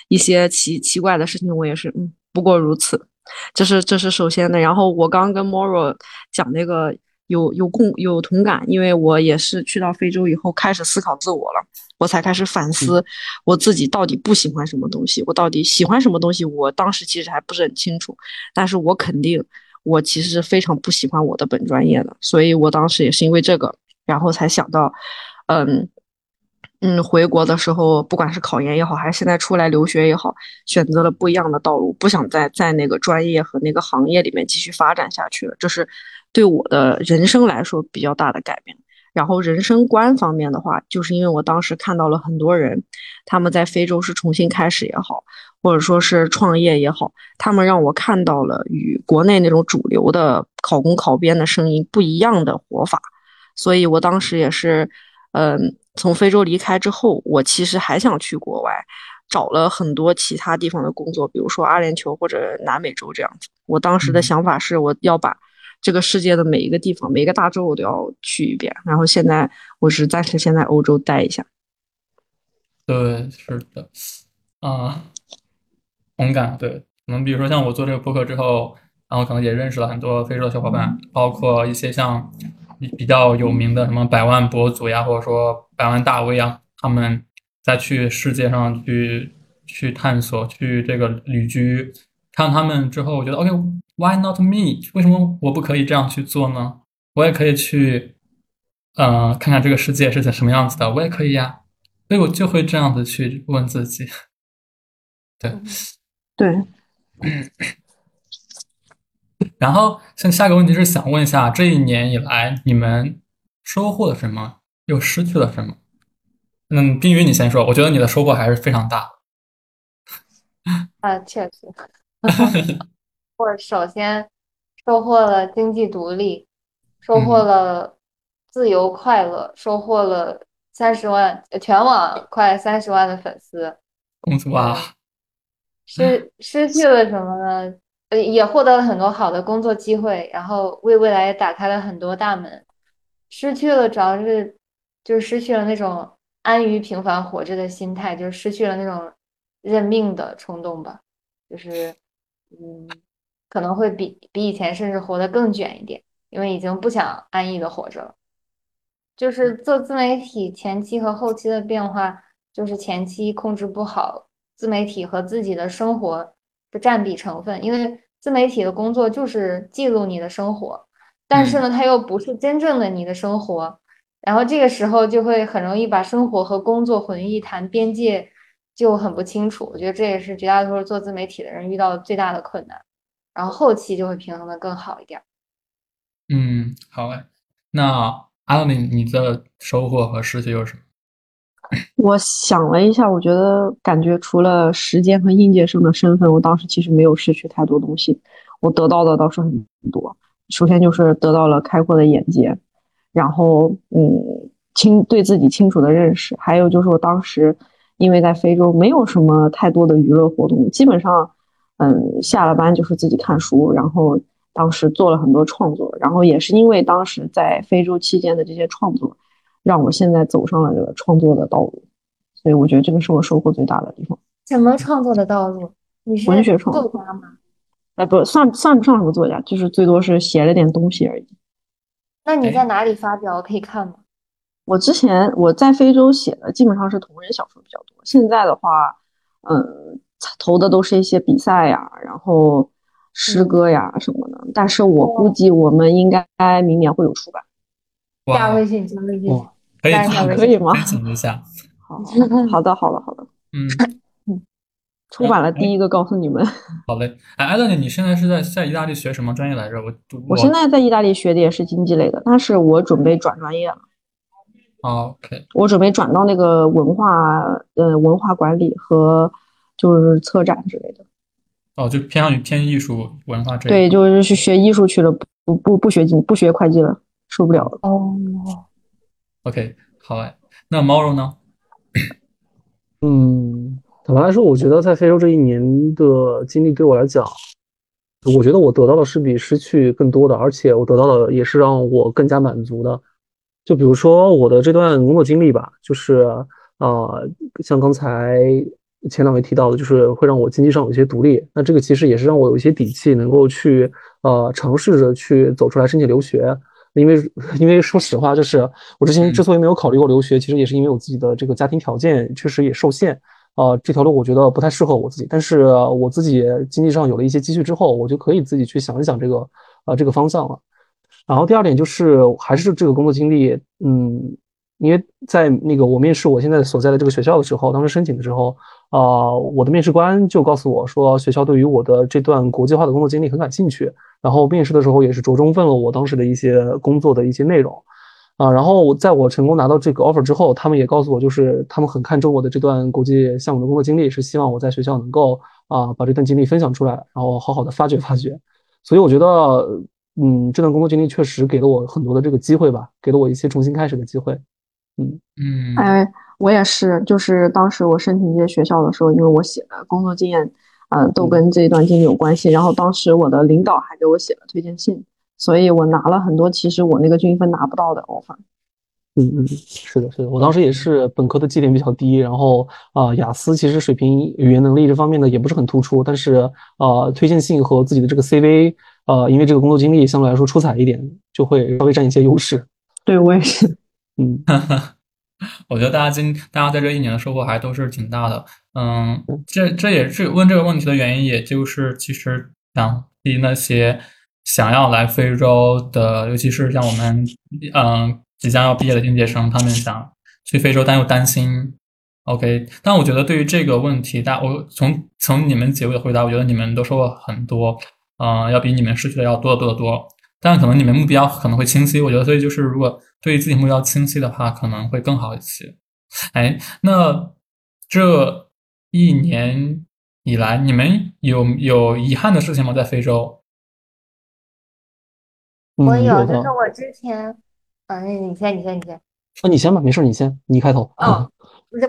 [SPEAKER 6] 一些奇奇怪的事情，我也是嗯，不过如此。这是这是首先的。然后我刚跟 Moro 讲那个有有共有同感，因为我也是去到非洲以后开始思考自我了，我才开始反思我自己到底不喜欢什么东西，我到底喜欢什么东西，我当时其实还不是很清楚，但是我肯定我其实是非常不喜欢我的本专业的，所以我当时也是因为这个，然后才想到，嗯。嗯，回国的时候，不管是考研也好，还是现在出来留学也好，选择了不一样的道路，不想再在那个专业和那个行业里面继续发展下去了。这是对我的人生来说比较大的改变。然后人生观方面的话，就是因为我当时看到了很多人，他们在非洲是重新开始也好，或者说是创业也好，他们让我看到了与国内那种主流的考公考编的声音不一样的活法。所以我当时也是，嗯。从非洲离开之后，我其实还想去国外，找了很多其他地方的工作，比如说阿联酋或者南美洲这样子。我当时的想法是，我要把这个世界的每一个地方、每一个大洲我都要去一遍。然后现在我是暂时先在欧洲待一下。
[SPEAKER 3] 对，是的，啊、同感。对，可能比如说像我做这个播客之后，然后可能也认识了很多非洲的小伙伴，包括一些像比比较有名的什么百万博主呀，或者说百万大 V 啊，他们再去世界上去去探索，去这个旅居，看他们之后，我觉得 OK，Why not me？为什么我不可以这样去做呢？我也可以去，呃，看看这个世界是什么样子的，我也可以呀。所以我就会这样子去问自己，对。
[SPEAKER 6] 对，
[SPEAKER 3] 然后，像下个问题是想问一下，这一年以来你们收获了什么，又失去了什么？嗯，冰雨你先说，我觉得你的收获还是非常大。
[SPEAKER 2] 啊，确实，我首先收获了经济独立，收获了自由快乐，收获了三十万，呃全网快三十万的粉丝。
[SPEAKER 3] 恭喜哇！
[SPEAKER 2] 失失去了什么呢？呃，也获得了很多好的工作机会，然后为未来也打开了很多大门。失去了主要是就是失去了那种安于平凡活着的心态，就是失去了那种认命的冲动吧。就是嗯，可能会比比以前甚至活得更卷一点，因为已经不想安逸的活着了。就是做自媒体前期和后期的变化，就是前期控制不好自媒体和自己的生活的占比成分，因为自媒体的工作就是记录你的生活，但是呢，它又不是真正的你的生活，然后这个时候就会很容易把生活和工作混为一谈，边界就很不清楚。我觉得这也是绝大多数做自媒体的人遇到的最大的困难，然后后期就会平衡的更好一点。
[SPEAKER 3] 嗯，好哎。那阿米，你的收获和失去有什么？
[SPEAKER 6] 我想了一下，我觉得感觉除了时间和应届生的身份，我当时其实没有失去太多东西。我得到的倒是很多。首先就是得到了开阔的眼界，然后嗯，清对自己清楚的认识，还有就是我当时因为在非洲没有什么太多的娱乐活动，基本上嗯下了班就是自己看书，然后当时做了很多创作，然后也是因为当时在非洲期间的这些创作。让我现在走上了这个创作的道路，所以我觉得这个是我收获最大的地方。
[SPEAKER 2] 什么创作的道路？你是
[SPEAKER 6] 文学创作
[SPEAKER 2] 家吗？
[SPEAKER 6] 哎，不算算不上什么作家，就是最多是写了点东西而已。
[SPEAKER 2] 那你在哪里发表？可以看吗？
[SPEAKER 6] 我之前我在非洲写的基本上是同人小说比较多，现在的话，嗯，投的都是一些比赛呀，然后诗歌呀什么的。但是我估计我们应该明年会有出版。
[SPEAKER 2] 加微信，加微信，
[SPEAKER 3] 可以
[SPEAKER 6] 可以吗？
[SPEAKER 3] 请一下。
[SPEAKER 6] 好，好的，好的，好的。嗯嗯，出版了第一个告诉你们。
[SPEAKER 3] 好嘞，哎，艾乐，你现在是在在意大利学什么专业来着？我
[SPEAKER 6] 我现在在意大利学的也是经济类的，但是我准备转专业了。
[SPEAKER 3] OK，
[SPEAKER 6] 我准备转到那个文化呃文化管理和就是策展之类的。
[SPEAKER 3] 哦，就偏向于偏艺术文化这
[SPEAKER 6] 对，就是去学艺术去了，不不不学经不学会计了。受不了了哦。
[SPEAKER 3] OK，好哎，那猫肉呢？
[SPEAKER 1] 嗯，坦白来说，我觉得在非洲这一年的经历对我来讲，我觉得我得到的是比失去更多的，而且我得到的也是让我更加满足的。就比如说我的这段工作经历吧，就是呃，像刚才前两位提到的，就是会让我经济上有一些独立。那这个其实也是让我有一些底气，能够去呃尝试着去走出来申请留学。因为，因为说实话，就是我之前之所以没有考虑过留学，其实也是因为我自己的这个家庭条件确实也受限，啊，这条路我觉得不太适合我自己。但是我自己经济上有了一些积蓄之后，我就可以自己去想一想这个，啊，这个方向了。然后第二点就是还是这个工作经历，嗯。因为在那个我面试我现在所在的这个学校的时候，当时申请的时候，啊，我的面试官就告诉我说，学校对于我的这段国际化的工作经历很感兴趣。然后面试的时候也是着重问了我当时的一些工作的一些内容，啊，然后在我成功拿到这个 offer 之后，他们也告诉我，就是他们很看重我的这段国际项目的工作经历，是希望我在学校能够啊把这段经历分享出来，然后好好的发掘发掘。所以我觉得，嗯，这段工作经历确实给了我很多的这个机会吧，给了我一些重新开始的机会。嗯
[SPEAKER 3] 嗯，
[SPEAKER 6] 哎，我也是，就是当时我申请这些学校的时候，因为我写的工作经验，嗯，都跟这一段经历有关系。然后当时我的领导还给我写了推荐信，所以我拿了很多其实我那个均分拿不到的 offer。
[SPEAKER 1] 嗯嗯，是的，是的，我当时也是本科的绩点比较低，然后啊，雅思其实水平、语言能力这方面呢也不是很突出，但是啊，推荐信和自己的这个 CV，呃，因为这个工作经历相对来说出彩一点，就会稍微占一些优势。
[SPEAKER 6] 对我也是。
[SPEAKER 1] 嗯，
[SPEAKER 3] 我觉得大家今大家在这一年的收获还都是挺大的。嗯，这这也是问这个问题的原因，也就是其实想替那些想要来非洲的，尤其是像我们嗯即将要毕业的应届生，他们想去非洲，但又担心。OK，但我觉得对于这个问题，大我从从你们几位的回答，我觉得你们都收获很多。嗯，要比你们失去的要多得多得多。但可能你们目标可能会清晰，我觉得，所以就是如果。对自己目标清晰的话，可能会更好一些。哎，那这一年以来，你们有有遗憾的事情吗？在非洲？
[SPEAKER 2] 我有，就是我之前，嗯，你先，你先，你先。
[SPEAKER 1] 啊，你先吧，没事，你先，你开头。
[SPEAKER 2] 哦，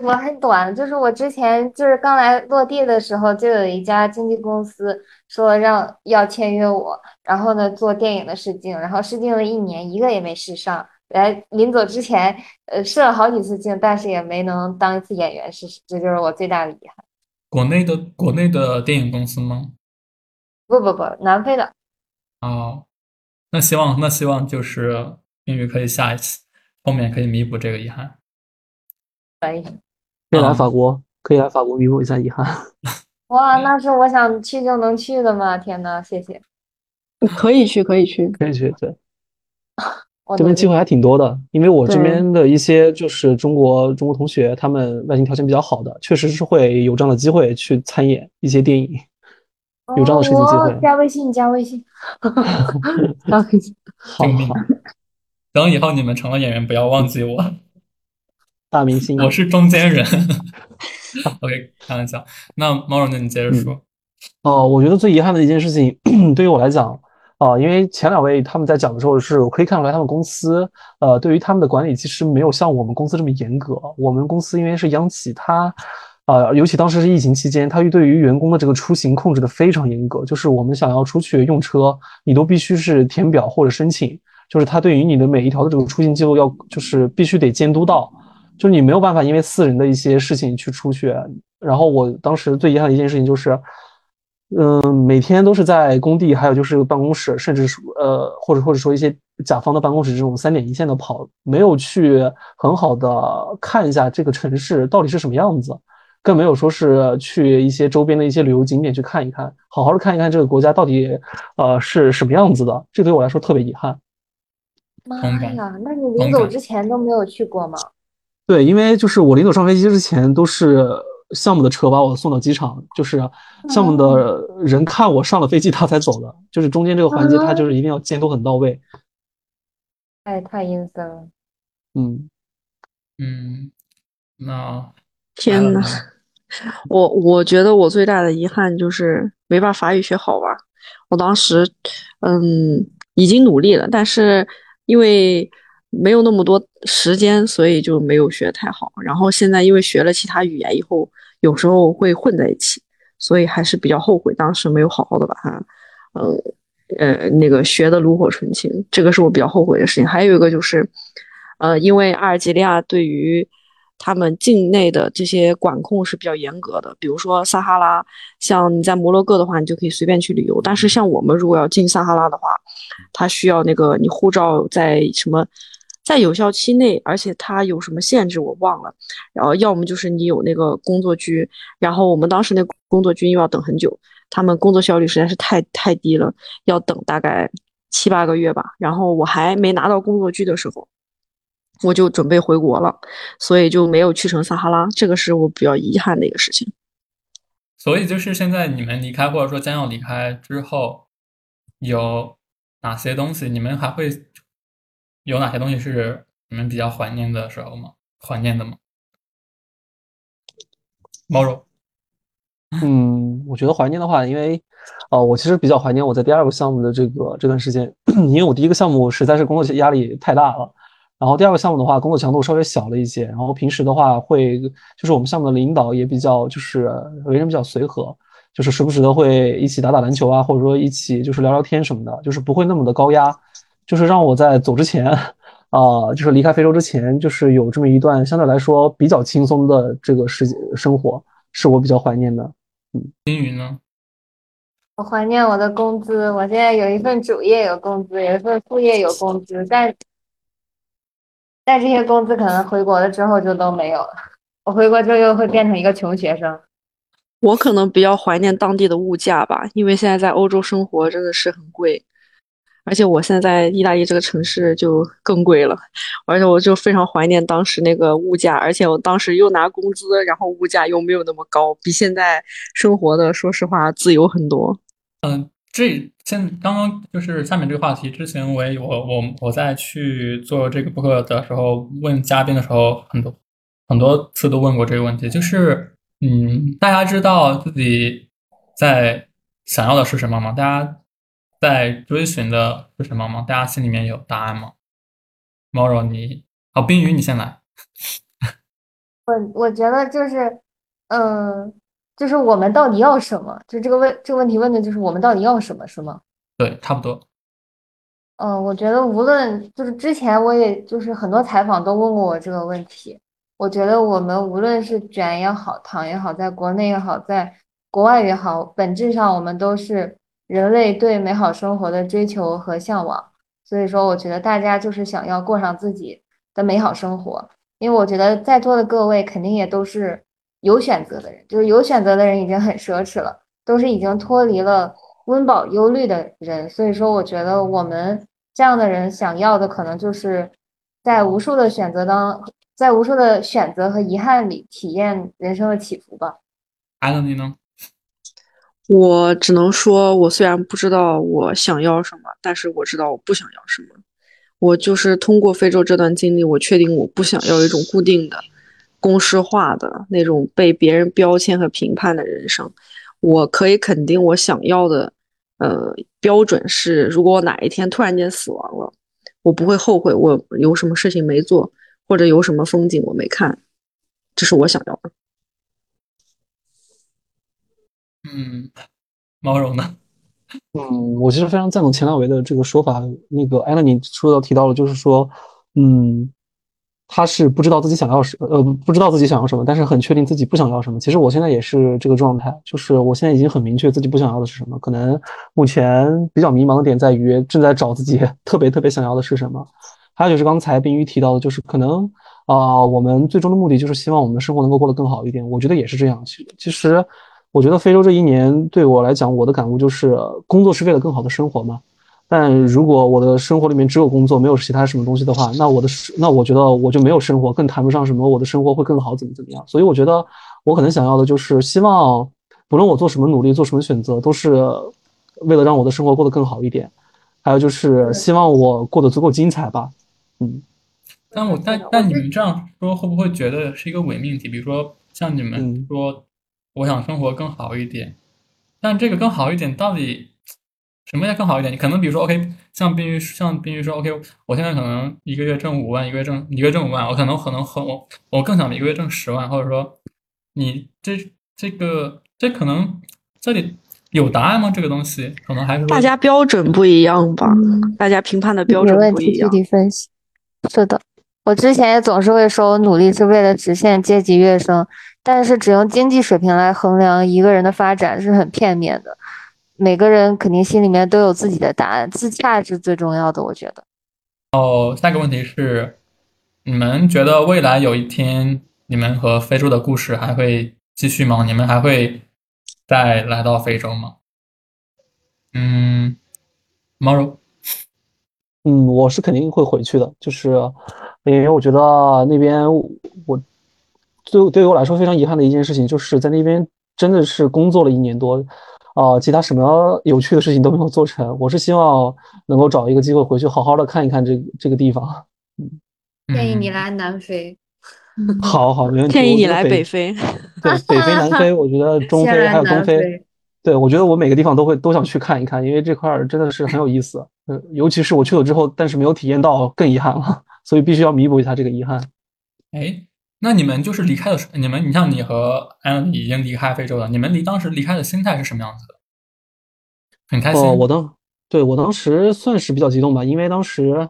[SPEAKER 2] 我很短，就是我之前就是刚来落地的时候，就有一家经纪公司说让要签约我，然后呢做电影的试镜，然后试镜了一年，一个也没试上。来，临走之前，呃，试了好几次镜，但是也没能当一次演员，是这就是我最大的遗憾。
[SPEAKER 3] 国内的国内的电影公司吗？
[SPEAKER 2] 不不不，南非的。
[SPEAKER 3] 哦，那希望那希望就是英语可以下一次，后面可以弥补这个遗憾。
[SPEAKER 2] 可以。
[SPEAKER 1] 可以来法国，可以来法国弥补一下遗憾。
[SPEAKER 2] 哇，那是我想去就能去的吗？天呐，谢谢。
[SPEAKER 6] 可以去，可以去，
[SPEAKER 1] 可以去，对。这边机会还挺多的，因为我这边的一些就是中国中国同学，他们外形条件比较好的，确实是会有这样的机会去参演一些电影，有这样的申请机会。
[SPEAKER 2] 加微信，加微信，
[SPEAKER 1] 加微信。好，
[SPEAKER 3] 等以后你们成了演员，不要忘记我。
[SPEAKER 1] 大明星。
[SPEAKER 3] 我是中间人。OK，开玩笑。那毛荣，那你接着说。
[SPEAKER 1] 哦，我觉得最遗憾的一件事情，对于我来讲，啊，因为前两位他们在讲的时候，是我可以看出来他们公司，呃，对于他们的管理其实没有像我们公司这么严格。我们公司因为是央企，它，呃，尤其当时是疫情期间，它对于员工的这个出行控制的非常严格。就是我们想要出去用车，你都必须是填表或者申请，就是他对于你的每一条的这个出行记录要，就是必须得监督到，就是你没有办法因为私人的一些事情去出去。然后我当时最遗憾的一件事情就是。嗯，每天都是在工地，还有就是办公室，甚至是呃，或者或者说一些甲方的办公室这种三点一线的跑，没有去很好的看一下这个城市到底是什么样子，更没有说是去一些周边的一些旅游景点去看一看，好好的看一看这个国家到底呃是什么样子的，这对我来说特别遗憾。
[SPEAKER 2] 妈呀，那你临走之前都没有去过吗？
[SPEAKER 1] 对，因为就是我临走上飞机之前都是。项目的车把我送到机场，就是项目的人看我上了飞机，他才走的。就是中间这个环节，他就是一定要监督很到位。
[SPEAKER 2] 哎，太阴森了。
[SPEAKER 1] 嗯
[SPEAKER 3] 嗯，那
[SPEAKER 6] 天呐，我我觉得我最大的遗憾就是没把法语学好吧。我当时嗯已经努力了，但是因为没有那么多时间，所以就没有学太好。然后现在因为学了其他语言以后。有时候会混在一起，所以还是比较后悔当时没有好好的把它，嗯呃那个学的炉火纯青，这个是我比较后悔的事情。还有一个就是，呃，因为阿尔及利亚对于他们境内的这些管控是比较严格的，比如说撒哈拉，像你在摩洛哥的话，你就可以随便去旅游，但是像我们如果要进撒哈拉的话，它需要那个你护照在什么。在有效期内，而且它有什么限制我忘了。然后要么就是你有那个工作居，然后我们当时那工作居又要等很久，他们工作效率实在是太太低了，要等大概七八个月吧。然后我还没拿到工作居的时候，我就准备回国了，所以就没有去成撒哈拉，这个是我比较遗憾的一个事情。
[SPEAKER 3] 所以就是现在你们离开或者说将要离开之后，有哪些东西你们还会？有哪些东西是你们比较怀念的时候吗？怀念的吗？猫肉。
[SPEAKER 1] 嗯，我觉得怀念的话，因为，呃，我其实比较怀念我在第二个项目的这个这段时间，因为我第一个项目实在是工作压力太大了，然后第二个项目的话，工作强度稍微小了一些，然后平时的话会，就是我们项目的领导也比较就是为人比较随和，就是时不时的会一起打打篮球啊，或者说一起就是聊聊天什么的，就是不会那么的高压。就是让我在走之前，啊，就是离开非洲之前，就是有这么一段相对来说比较轻松的这个时生活，是我比较怀念的。
[SPEAKER 3] 嗯，金鱼呢？
[SPEAKER 2] 我怀念我的工资。我现在有一份主业有工资，有一份副业有工资，但但这些工资可能回国了之后就都没有了。我回国之后又会变成一个穷学生。
[SPEAKER 6] 我可能比较怀念当地的物价吧，因为现在在欧洲生活真的是很贵。而且我现在在意大利这个城市就更贵了，而且我就非常怀念当时那个物价，而且我当时又拿工资，然后物价又没有那么高，比现在生活的说实话自由很多。
[SPEAKER 3] 嗯，这现刚刚就是下面这个话题之前，我也我我我在去做这个播客的时候问嘉宾的时候，很多很多次都问过这个问题，就是嗯，大家知道自己在想要的是什么吗？大家。在追寻的是什么吗？大家心里面有答案吗？猫肉，你哦，冰雨，你先来。
[SPEAKER 2] 我我觉得就是，嗯，就是我们到底要什么？就这个问这个问题问的就是我们到底要什么，是吗？
[SPEAKER 3] 对，差不多。
[SPEAKER 2] 嗯，我觉得无论就是之前我也就是很多采访都问过我这个问题。我觉得我们无论是卷也好，躺也好，在国内也好，在国外也好，本质上我们都是。人类对美好生活的追求和向往，所以说，我觉得大家就是想要过上自己的美好生活。因为我觉得在座的各位肯定也都是有选择的人，就是有选择的人已经很奢侈了，都是已经脱离了温饱忧虑的人。所以说，我觉得我们这样的人想要的，可能就是在无数的选择当，在无数的选择和遗憾里体验人生的起伏吧。
[SPEAKER 3] 艾伦，你呢？
[SPEAKER 6] 我只能说，我虽然不知道我想要什么，但是我知道我不想要什么。我就是通过非洲这段经历，我确定我不想要一种固定的，公式化的那种被别人标签和评判的人生。我可以肯定，我想要的，呃，标准是，如果我哪一天突然间死亡了，我不会后悔我有什么事情没做，或者有什么风景我没看，这是我想要的。
[SPEAKER 3] 嗯，毛绒的？
[SPEAKER 1] 嗯，我其实非常赞同钱两维的这个说法。那个艾乐，你说到提到了，就是说，嗯，他是不知道自己想要什，呃，不知道自己想要什么，但是很确定自己不想要什么。其实我现在也是这个状态，就是我现在已经很明确自己不想要的是什么。可能目前比较迷茫的点在于正在找自己 特别特别想要的是什么。还有就是刚才冰鱼提到的，就是可能啊，我们最终的目的就是希望我们的生活能够过得更好一点。我觉得也是这样。其其实。我觉得非洲这一年对我来讲，我的感悟就是工作是为了更好的生活嘛。但如果我的生活里面只有工作，没有其他什么东西的话，那我的那我觉得我就没有生活，更谈不上什么我的生活会更好怎么怎么样。所以我觉得我可能想要的就是希望，不论我做什么努力，做什么选择，都是为了让我的生活过得更好一点。还有就是希望我过得足够精彩吧。嗯。
[SPEAKER 3] 但我但但你们这样说会不会觉得是一个伪命题？比如说像你们说。我想生活更好一点，但这个更好一点到底什么叫更好一点？你可能比如说，OK，像冰玉，像冰玉说，OK，我现在可能一个月挣五万，一个月挣一个月挣五万，我可能可能和我我更想一个月挣十万，或者说你这这个这可能这里有答案吗？这个东西可能还是
[SPEAKER 6] 大家标准不一样吧？大家评判的标准不一样。
[SPEAKER 2] 具体分析是的，我之前也总是会说，我努力是为了实现阶级跃升。但是只用经济水平来衡量一个人的发展是很片面的，每个人肯定心里面都有自己的答案，自洽是最重要的，我觉得。
[SPEAKER 3] 哦，下一个问题是，你们觉得未来有一天你们和非洲的故事还会继续吗？你们还会再来到非洲吗？嗯，毛柔，
[SPEAKER 1] 嗯，我是肯定会回去的，就是因为我觉得那边我。对对于我来说非常遗憾的一件事情，就是在那边真的是工作了一年多，啊，其他什么有趣的事情都没有做成。我是希望能够找一个机会回去好好的看一看这这个地方。
[SPEAKER 2] 嗯，建议你来南非。
[SPEAKER 1] 好好，没问题。
[SPEAKER 6] 建议你来北非。
[SPEAKER 1] 对，北非、南非，我觉得 中非还有东非。对，我觉得我每个地方都会都想去看一看，因为这块儿真的是很有意思。嗯，尤其是我去了之后，但是没有体验到，更遗憾了。所以必须要弥补一下这个遗憾。
[SPEAKER 3] 哎。那你们就是离开的时，你们，你像你和安已经离开非洲了，你们离当时离开的心态是什么样子的？很开心。
[SPEAKER 1] 我当对我当时算是比较激动吧，因为当时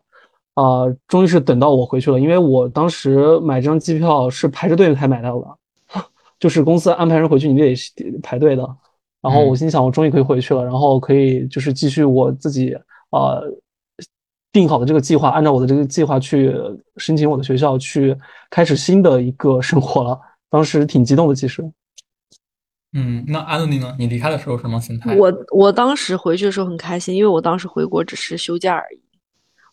[SPEAKER 1] 啊，终于是等到我回去了，因为我当时买这张机票是排着队才买到的，就是公司安排人回去，你得排队的。然后我心想，我终于可以回去了，然后可以就是继续我自己啊。定好的这个计划，按照我的这个计划去申请我的学校，去开始新的一个生活了。当时挺激动的，其实。
[SPEAKER 3] 嗯，那安妮呢？你离开的时候什么心态？
[SPEAKER 6] 我我当时回去的时候很开心，因为我当时回国只是休假而已，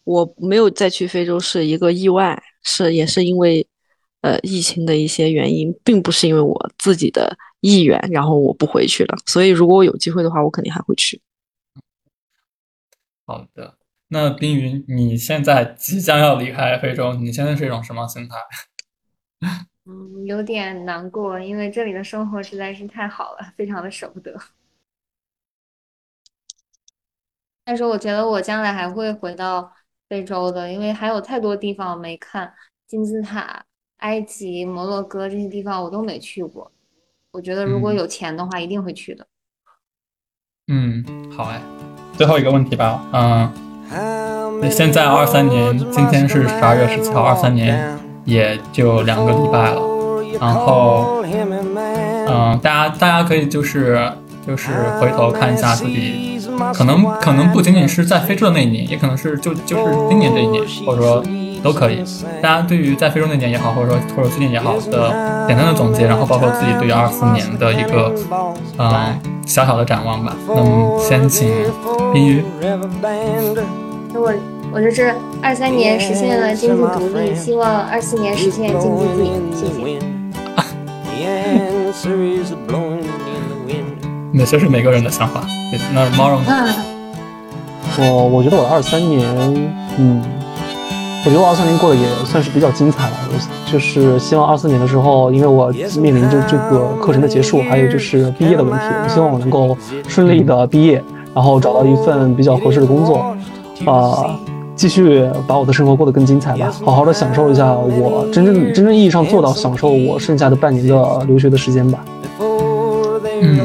[SPEAKER 6] 我没有再去非洲是一个意外，是也是因为呃疫情的一些原因，并不是因为我自己的意愿，然后我不回去了。所以如果我有机会的话，我肯定还会去。
[SPEAKER 3] 好的。那冰云，你现在即将要离开非洲，你现在是一种什么心态？
[SPEAKER 2] 嗯，有点难过，因为这里的生活实在是太好了，非常的舍不得。但是我觉得我将来还会回到非洲的，因为还有太多地方没看，金字塔、埃及、摩洛哥这些地方我都没去过。我觉得如果有钱的话，一定会去的。
[SPEAKER 3] 嗯，好哎，最后一个问题吧，嗯。那现在二三年，今天是十二月十七号，二三年也就两个礼拜了。然后，嗯，大家大家可以就是就是回头看一下自己，可能可能不仅仅是在非洲的那一年，也可能是就就是今年这一年，或者说都可以。大家对于在非洲那年也好，或者说或者最近也好的简单的总结，然后包括自己对于二四年的一个嗯小小的展望吧。那么先请冰雨。
[SPEAKER 2] 我我就是二三年实现了经济独立，希望二四年实现经济自由。谢谢。
[SPEAKER 3] 那这是每个人的想法。那 Maro
[SPEAKER 1] 我我觉得我二三年，嗯，我觉得我二三年过得也算是比较精彩了，就是希望二四年的时候，因为我面临着这个课程的结束，还有就是毕业的问题，我希望我能够顺利的毕业，然后找到一份比较合适的工作，啊，继续把我的生活过得更精彩吧，好好的享受一下我真正真正意义上做到享受我剩下的半年的留学的时间吧。
[SPEAKER 3] 嗯，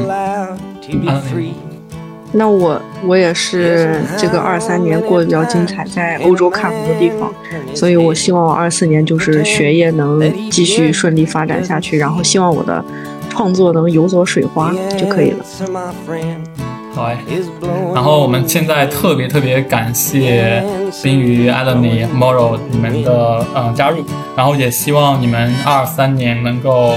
[SPEAKER 6] 那我我也是这个二三年过得比较精彩，在欧洲看很多地方，所以我希望我二四年就是学业能继续顺利发展下去，然后希望我的创作能有所水花就可以了。
[SPEAKER 3] 好哎，然后我们现在特别特别感谢冰鱼、艾伦尼、Moro 你们的嗯加入，然后也希望你们二三年能够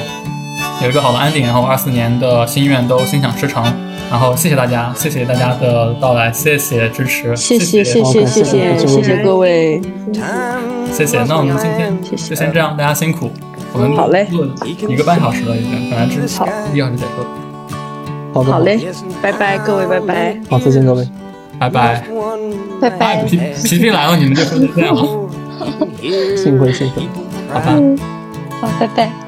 [SPEAKER 3] 有一个好的安定，然后二四年的心愿都心想事成。然后谢谢大家，谢谢大家的到来，谢谢支持，
[SPEAKER 6] 谢谢谢谢谢谢谢谢各位，
[SPEAKER 3] 谢谢。那我们今天就先这样，大家辛苦。我们
[SPEAKER 6] 好嘞，
[SPEAKER 3] 一个半小时了已经，本来只是一个小时结束。
[SPEAKER 1] 好的，
[SPEAKER 6] 好嘞，拜拜，各位拜拜。
[SPEAKER 1] 好，再见各位，
[SPEAKER 3] 拜拜，
[SPEAKER 4] 拜拜。
[SPEAKER 3] 皮皮皮来了，你们就说这样了。
[SPEAKER 1] 幸会幸会，
[SPEAKER 3] 好吧，
[SPEAKER 4] 好，拜拜。